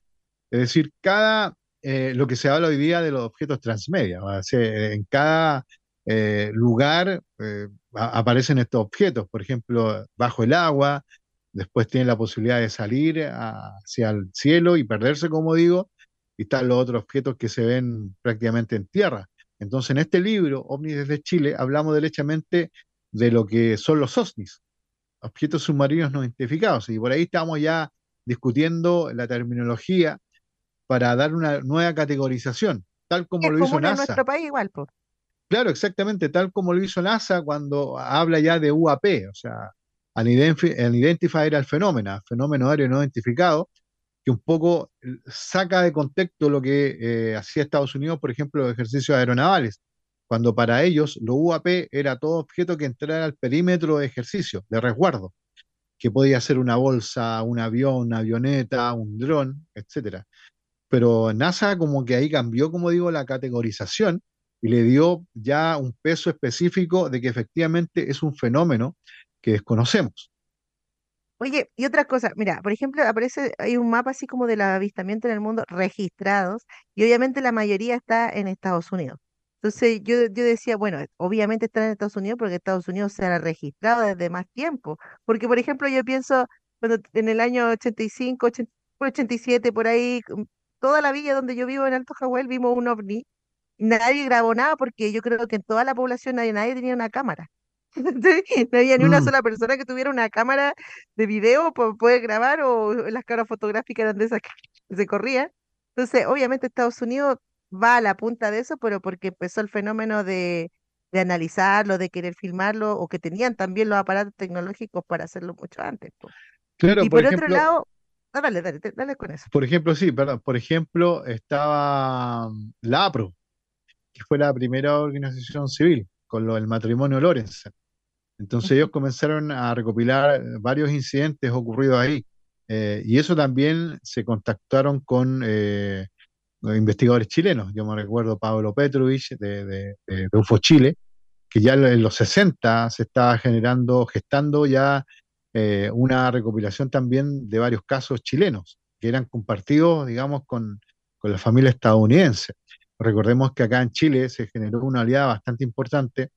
Es decir, cada, lo que se habla hoy día de los objetos transmedia, en cada eh, lugar aparecen estos objetos, por ejemplo, bajo el agua, después tienen la posibilidad de salir hacia el cielo y perderse, como digo, y están los otros objetos que se ven prácticamente en tierra. Entonces, en este libro, OVNIs desde Chile, hablamos derechamente de lo que son los OSNIs, objetos submarinos no identificados. Y por ahí estamos ya discutiendo la terminología para dar una nueva categorización, tal como lo hizo NASA. En nuestro país igual, Claro, exactamente, tal como lo hizo NASA cuando habla ya de UAP, o sea, an, identifier al fenómeno, fenómeno aéreo no identificado, que un poco saca de contexto lo que eh, hacía Estados Unidos, por ejemplo, los ejercicios aeronavales cuando para ellos lo UAP era todo objeto que entrara al perímetro de ejercicio, de resguardo, que podía ser una bolsa, un avión, una avioneta, un dron, etc. Pero NASA como que ahí cambió, como digo, la categorización y le dio ya un peso específico de que efectivamente es un fenómeno que desconocemos. Oye, y otra cosa, mira, por ejemplo, aparece, hay un mapa así como del avistamiento en el mundo registrados, y obviamente la mayoría está en Estados Unidos. Entonces yo, yo decía, bueno, obviamente están en Estados Unidos porque Estados Unidos se ha registrado desde más tiempo. Porque, por ejemplo, yo pienso, cuando en el año 85, 87, por ahí, mm, toda la villa donde yo vivo en Alto Jahuel vimos un ovni. Nadie grabó nada porque yo creo que en toda la población nadie, nadie tenía una cámara. No había ni una mm. sola persona que tuviera una cámara de video para poder grabar o las cámaras fotográficas eran de esas que se corrían. Entonces, obviamente Estados Unidos va a la punta de eso, pero porque empezó el fenómeno de, de analizarlo, de querer filmarlo, o que tenían también los aparatos tecnológicos para hacerlo mucho antes. Claro, y por, otro lado, ah, dale, dale, dale con eso. Por ejemplo, sí, perdón, por ejemplo, estaba mm, la APRO, fue la primera organización civil con lo del matrimonio Lorenz. Entonces ellos comenzaron a recopilar varios incidentes ocurridos ahí. Eh, y eso también se contactaron con eh, investigadores chilenos. Yo me recuerdo Pablo Petrovich de, UFO Chile, que ya en los 60 se estaba generando, gestando ya eh, una recopilación también de varios casos chilenos que eran compartidos, digamos, con, la familia estadounidense. Recordemos que acá en Chile se generó una aliada bastante importante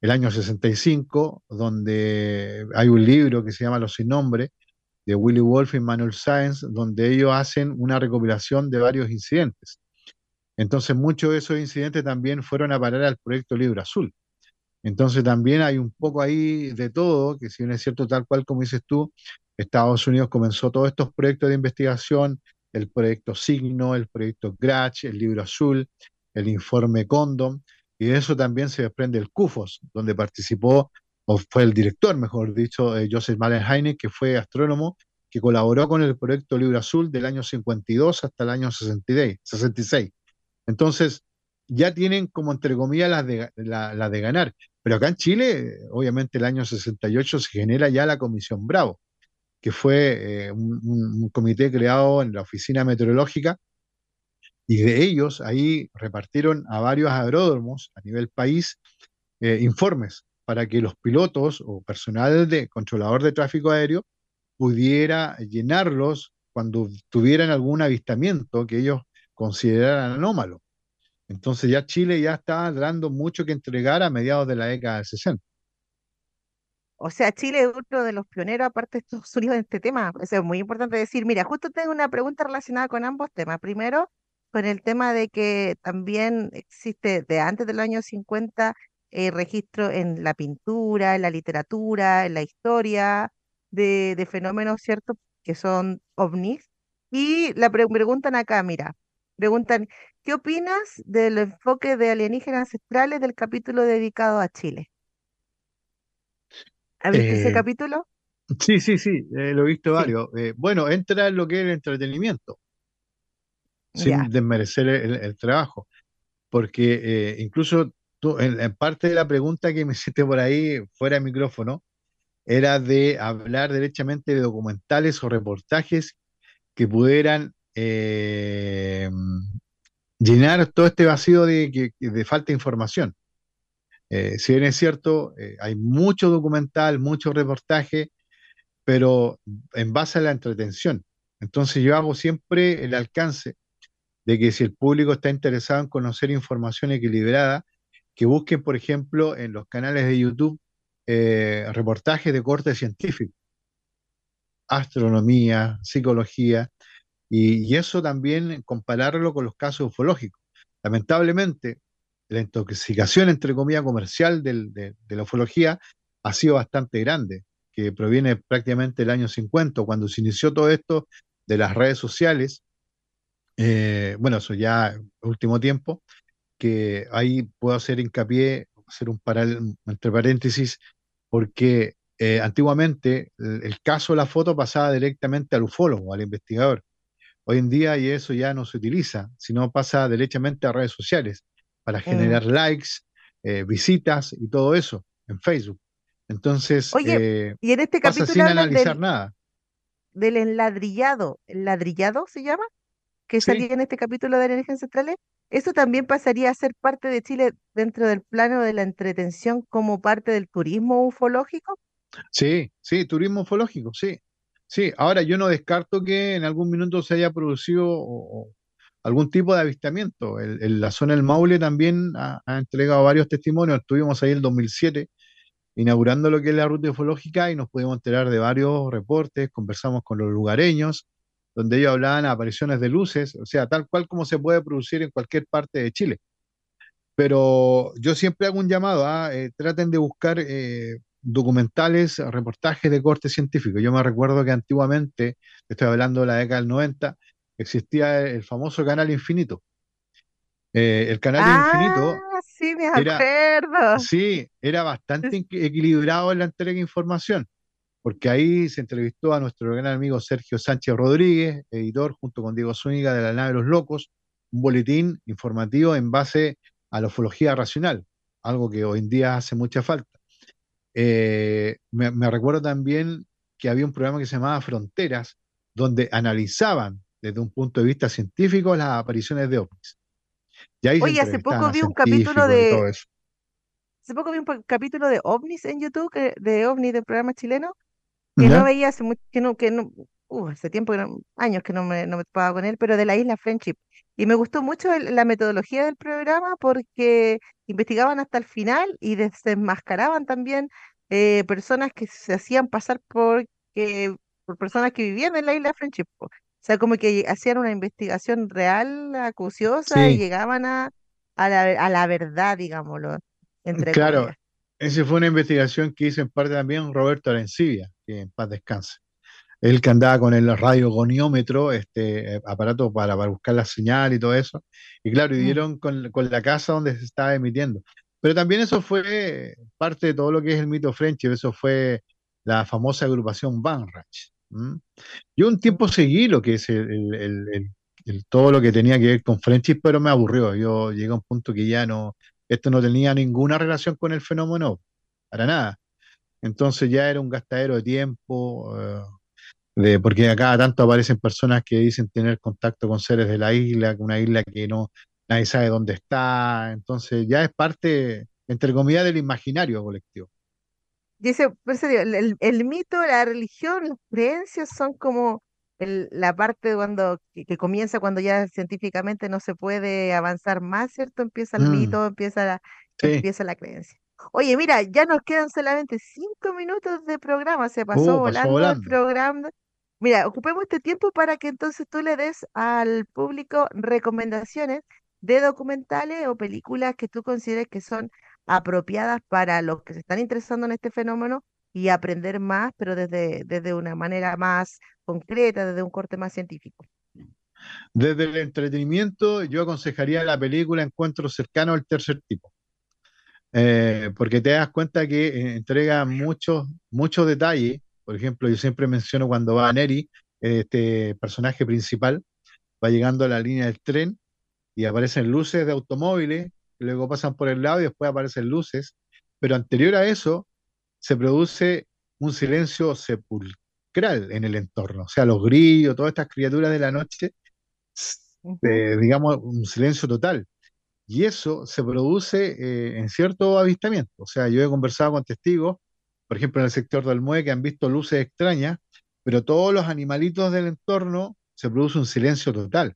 el año 65, donde hay un libro que se llama Los sin nombre, de Willy Wolf y Manuel Sáenz, donde ellos hacen una recopilación de varios incidentes. Entonces, muchos de esos incidentes también fueron a parar al proyecto Libro Azul. Entonces, también hay un poco ahí de todo, que si bien es cierto, tal cual como dices tú, Estados Unidos comenzó todos estos proyectos de investigación, el proyecto Signo, el proyecto Gratch, el Libro Azul, el informe Condom, y de eso también se desprende el CUFOS, donde participó, o fue el director, mejor dicho, eh, Joseph Malenheine, que fue astrónomo, que colaboró con el proyecto Libro Azul del año 52 hasta el año 66. Entonces, ya tienen como entre comillas las de, la, de ganar. Pero acá en Chile, obviamente el año 68 se genera ya la Comisión Bravo, que fue eh, un, comité creado en la oficina meteorológica y de ellos ahí repartieron a varios aeródromos a nivel país eh, informes para que los pilotos o personal de controlador de tráfico aéreo pudiera llenarlos cuando tuvieran algún avistamiento que ellos consideraran anómalo. Entonces ya Chile ya está dando mucho que entregar a mediados de la década del 60. O sea, Chile es uno de los pioneros, aparte de Estados Unidos, en este tema. Eso es muy importante decir. Mira, justo tengo una pregunta relacionada con ambos temas. Primero, con el tema de que también existe de antes del año 50 eh, registro en la pintura, en la literatura, en la historia de, fenómenos, ¿cierto? Que son ovnis. Y la preguntan acá, mira, preguntan, ¿qué opinas del enfoque de alienígenas ancestrales del capítulo dedicado a Chile? ¿Has visto ese Eh, capítulo? sí, sí, sí, eh, lo he visto Sí, varios. Eh, bueno, entra en lo que es el entretenimiento, sin desmerecer el, el trabajo, porque incluso tú, en, en parte de la pregunta que me hiciste por ahí, fuera de micrófono, era de hablar derechamente de documentales o reportajes que pudieran eh, llenar todo este vacío de, que- de falta de información. Eh, si bien es cierto, eh, hay mucho documental, mucho reportaje, pero en base a la entretención. Entonces yo hago siempre el alcance de que si el público está interesado en conocer información equilibrada, que busquen, por ejemplo, en los canales de YouTube eh, reportajes de corte científico, astronomía, psicología, y, y eso también compararlo con los casos ufológicos. Lamentablemente, la intoxicación, entre comillas, comercial de, la ufología ha sido bastante grande, que proviene prácticamente del año 50, cuando se inició todo esto de las redes sociales, eh, bueno, eso ya último tiempo, que ahí puedo hacer hincapié, hacer un entre paréntesis, porque eh, antiguamente el, el caso de la foto pasaba directamente al ufólogo, al investigador. Hoy en día y eso ya no se utiliza, sino pasa derechamente a redes sociales para Mm. generar likes, eh, visitas y todo eso en Facebook. Entonces, Oye, eh, y en este pasa capítulo sin analizar del, nada. del enladrillado. ¿El ladrillado se llama? Que salía en este capítulo de alienígenas ancestrales. ¿Eso también pasaría a ser parte de Chile dentro del plano de la entretención como parte del turismo ufológico? sí, sí, turismo ufológico, sí. Sí, ahora yo no descarto que en algún minuto se haya producido o algún tipo de avistamiento. El- el- la zona del Maule también ha, entregado varios testimonios. Estuvimos ahí el 2007 inaugurando lo que es la ruta ufológica y nos pudimos enterar de varios reportes, conversamos con los lugareños, donde ellos hablaban de apariciones de luces, o sea, tal cual como se puede producir en cualquier parte de Chile. Pero yo siempre hago un llamado a eh, traten de buscar eh, documentales, reportajes de corte científico. Yo me recuerdo que antiguamente, estoy hablando de la década del 90, existía el famoso Canal Infinito. Eh, el Canal Ah, Infinito sí, me era, acuerdo. sí, era bastante equi- equilibrado en la entrega de información, porque ahí se entrevistó a nuestro gran amigo Sergio Sánchez Rodríguez, editor, junto con Diego Zúñiga de La Nave de los Locos, un boletín informativo en base a la ufología racional, algo que hoy en día hace mucha falta. Eh, me recuerdo también que había un programa que se llamaba Fronteras, donde analizaban desde un punto de vista científico las apariciones de ovnis. Y ahí se Oye, hace poco vi un capítulo de, hace poco vi un capítulo de ovnis en YouTube, que- de ovnis del programa chileno, que no veía hace mucho, que no, que no, uh, hace tiempo, que no- años que no me, no me topaba con él, pero de la isla Friendship. Y me gustó mucho el- la metodología del programa porque investigaban hasta el final y desenmascaraban también eh, personas que se hacían pasar por, que- por personas que vivían en la isla Friendship. O sea, como que hacían una investigación real, acuciosa, y Sí, llegaban a, a la, a la verdad, digámoslo, entre claro, comillas. esa fue una investigación que hizo en parte también Roberto Arencibia, que en paz descanse. Él que andaba con el radiogoniómetro, este eh, aparato para, para buscar la señal y todo eso. Y claro, y Mm. dieron con, con la casa donde se estaba emitiendo. Pero también eso fue parte de todo lo que es el mito Friendship, eso fue la famosa agrupación Banrach. ¿M? Yo un tiempo seguí lo que es el, todo lo que tenía que ver con Friendship, pero me aburrió. Yo llegué a un punto que ya no, esto no tenía ninguna relación con el fenómeno, para nada. Entonces ya era un gastadero de tiempo, eh, de, porque a cada tanto aparecen personas que dicen tener contacto con seres de la isla, una isla que no, nadie sabe dónde está, entonces ya es parte, entre comillas, del imaginario colectivo. Ese, por eso digo, el, el- mito, la religión, las creencias son como el- la parte cuando, que, que comienza cuando ya científicamente no se puede avanzar más, ¿cierto? Empieza el Mm, mito, empieza la, sí, empieza la creencia. Oye, mira, ya nos quedan solamente cinco minutos de programa, se pasó uh, pasó volando el programa. Mira, ocupemos este tiempo para que entonces tú le des al público recomendaciones de documentales o películas que tú consideres que son apropiadas para los que se están interesando en este fenómeno y aprender más, pero desde, desde una manera más concreta, desde un corte más científico. Desde el entretenimiento, yo aconsejaría la película Encuentro cercano al tercer tipo, eh, porque te das cuenta que eh, entrega muchos, muchos detalles. Por ejemplo, yo siempre menciono cuando va Neri, este personaje principal, va llegando a la línea del tren y aparecen luces de automóviles, luego pasan por el lado y después aparecen luces, pero anterior a eso se produce un silencio sepulcral en el entorno, o sea, los grillos, todas estas criaturas de la noche, eh, digamos, un silencio total. Y eso se produce eh, en cierto avistamiento. O sea, yo he conversado con testigos, por ejemplo, en el sector del Mue, que han visto luces extrañas, pero todos los animalitos del entorno se produce un silencio total.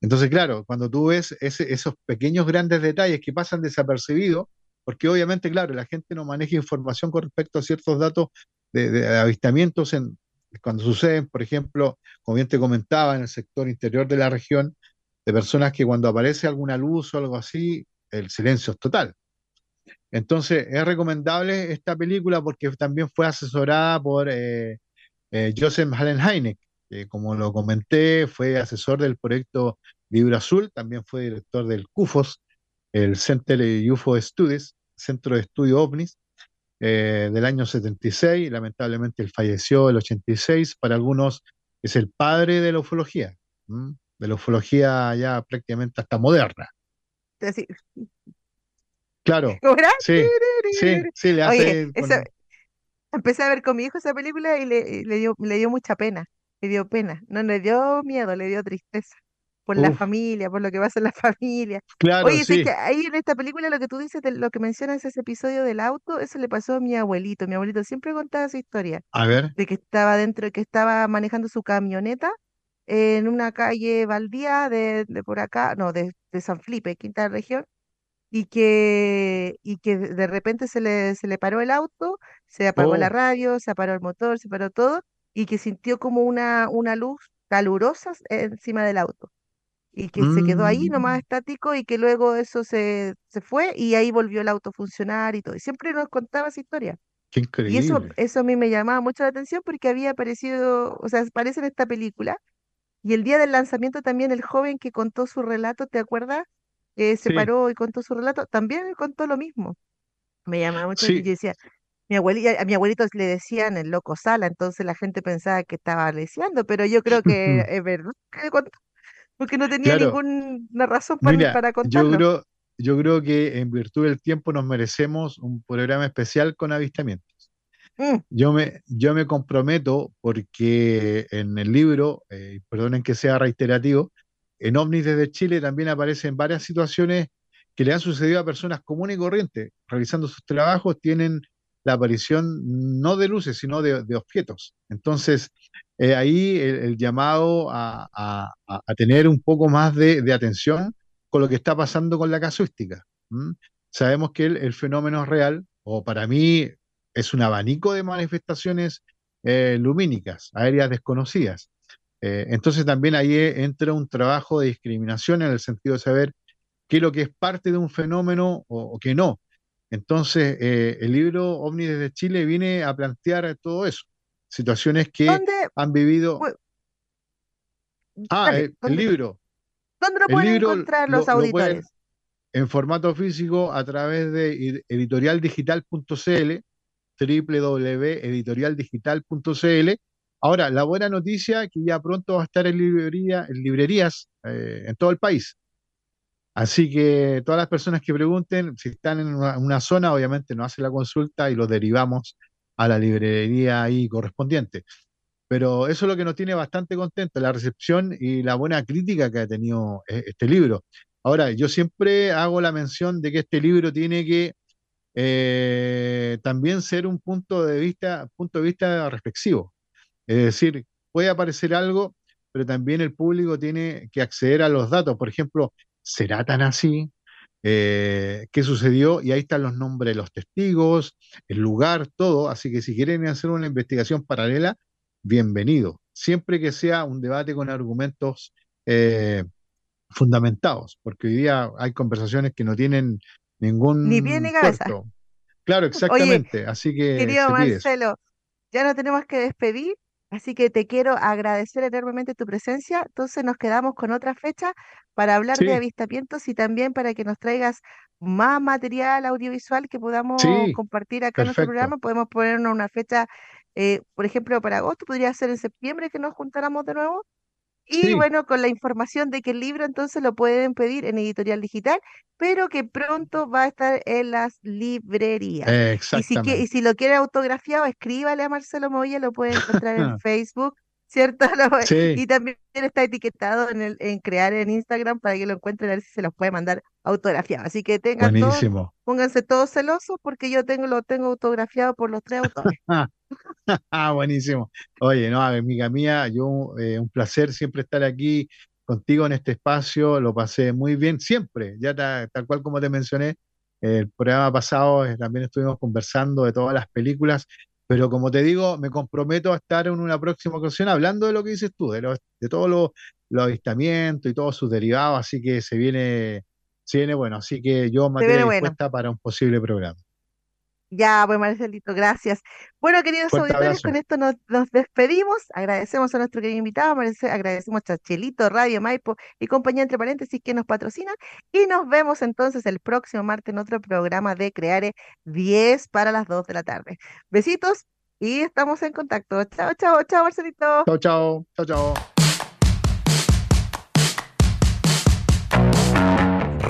Entonces, claro, cuando tú ves ese- esos pequeños grandes detalles que pasan desapercibidos, porque obviamente, claro, la gente no maneja información con respecto a ciertos datos de, avistamientos en, cuando suceden, por ejemplo, como bien te comentaba, en el sector interior de la región, de personas que cuando aparece alguna luz o algo así, el silencio es total. Entonces, es recomendable esta película porque también fue asesorada por eh, eh, Joseph Allen que como lo comenté, fue asesor del proyecto Libro Azul, también fue director del CUFOS, el Center UFO Studies, Centro de Estudio OVNIs, eh, del año 76. Lamentablemente él falleció el 86. Para algunos es el padre de la ufología, ¿m? de la ufología ya prácticamente hasta moderna. Así, Claro, sí, sí, sí, le Oye, hace con... empecé a ver con mi hijo esa película y le, y le dio, le dio mucha pena, le dio pena, no le dio miedo, le dio tristeza por la familia, por lo que pasa en la familia. claro, Oye, sé que sí. ahí en esta película lo que tú dices, de lo que mencionas ese episodio del auto, eso le pasó a mi abuelito. Mi abuelito siempre contaba esa historia A ver, de que estaba dentro, que estaba manejando su camioneta en una calle baldía de, de por acá, no, de, de San Felipe, quinta región y que, y que de de repente se le, se le paró el auto, se apagó la oh, radio, se apagó el motor, se paró todo, y que sintió como una, una luz calurosa encima del auto, y que se quedó ahí nomás mm, estático y que luego eso se, se fue y ahí volvió el auto a funcionar y todo. Y siempre nos contaba esa historia. qué Y eso, increíble. eso a mí me llamaba mucho la atención porque había aparecido, o sea, aparece en esta película. Y el día del lanzamiento también el joven que contó su relato, ¿te acuerdas? Que se Sí, paró y contó su relato, también contó lo mismo. Me llamaba mucho, y yo sí. decía, mi abuelita, a mi abuelito le decían el loco Sala, entonces la gente pensaba que estaba leseando, pero yo creo que es verdad porque no tenía Claro, ninguna razón para, mira, para yo contarlo. creo, yo creo que en virtud del tiempo nos merecemos un programa especial con avistamientos. Mm, Yo me, yo me comprometo porque en el libro, eh, perdonen que sea reiterativo, en OVNIs desde Chile también aparecen varias situaciones que le han sucedido a personas comunes y corrientes. Realizando sus trabajos, tienen la aparición no de luces, sino de, objetos. Entonces, eh, ahí el, llamado a, tener un poco más de, atención con lo que está pasando con la casuística. Sabemos que el, fenómeno es real, o para mí es un abanico de manifestaciones eh, lumínicas, aéreas desconocidas. Eh, entonces también ahí entra un trabajo de discriminación en el sentido de saber qué es lo que es parte de un fenómeno o, qué no. Entonces, eh, el libro OVNI desde Chile viene a plantear todo eso, situaciones que han vivido... ah, el, libro. ¿Dónde lo pueden encontrar los auditores? en formato físico a través de editorialdigital.cl, www.editorialdigital.cl. Ahora, la buena noticia es que ya pronto va a estar en, librería, en librerías eh, en todo el país. Así que todas las personas que pregunten, si están en una, zona, obviamente nos hace la consulta y lo derivamos a la librería ahí correspondiente. Pero eso es lo que nos tiene bastante contentos, la recepción y la buena crítica que ha tenido eh, este libro. Ahora, yo siempre hago la mención de que este libro tiene que eh, también ser un punto de vista, punto de vista reflexivo. Es decir, puede aparecer algo, pero también el público tiene que acceder a los datos. Por ejemplo, ¿será tan así? Eh, ¿Qué sucedió? Y ahí están los nombres de los testigos, el lugar, todo. Así que si quieren hacer una investigación paralela, bienvenido. Siempre que sea un debate con argumentos eh, fundamentados, porque hoy día hay conversaciones que no tienen ningún... Ni pie ni cabeza. Claro, exactamente. así que... Querido Marcelo, ya no tenemos que despedir, así que te quiero agradecer enormemente tu presencia. Entonces nos quedamos con otra fecha para hablar de avistamientos y también para que nos traigas más material audiovisual que podamos compartir acá en nuestro programa. Podemos ponernos una fecha, eh, por ejemplo, para agosto, podría ser en septiembre que nos juntáramos de nuevo. Y bueno, con la información de que el libro entonces lo pueden pedir en editorial digital, pero que pronto va a estar en las librerías. Y si, y si lo quiere autografiado, escríbale a Marcelo Movilla, lo puede encontrar en Facebook, ¿cierto? Y también está etiquetado en, el, en crear en Instagram para que lo encuentren a ver si se los puede mandar autografiado. Así que tengan pónganse todos celosos porque yo tengo lo tengo autografiado por los tres autores. Ah, buenísimo. Oye, no, amiga mía, yo eh, un placer siempre estar aquí contigo en este espacio, lo pasé muy bien siempre, ya tal cual como te mencioné, el programa pasado eh, también estuvimos conversando de todas las películas, pero como te digo, me comprometo a estar en una próxima ocasión hablando de lo que dices tú, de, de todos los lo avistamientos y todos sus derivados, así que se viene, se viene bueno, así que yo me dispuesta para un posible programa. Ya, pues Marcelito, gracias. Bueno, queridos auditores, con esto nos, despedimos. Agradecemos a nuestro querido invitado, agradecemos a Chelito, Radio Maipo y compañía entre paréntesis que nos patrocinan. Y nos vemos entonces el próximo martes en otro programa de Creare 10 para las 2 de la tarde. Besitos y estamos en contacto. Chao, chao, chao, Marcelito. Chao, chao, chao, chao.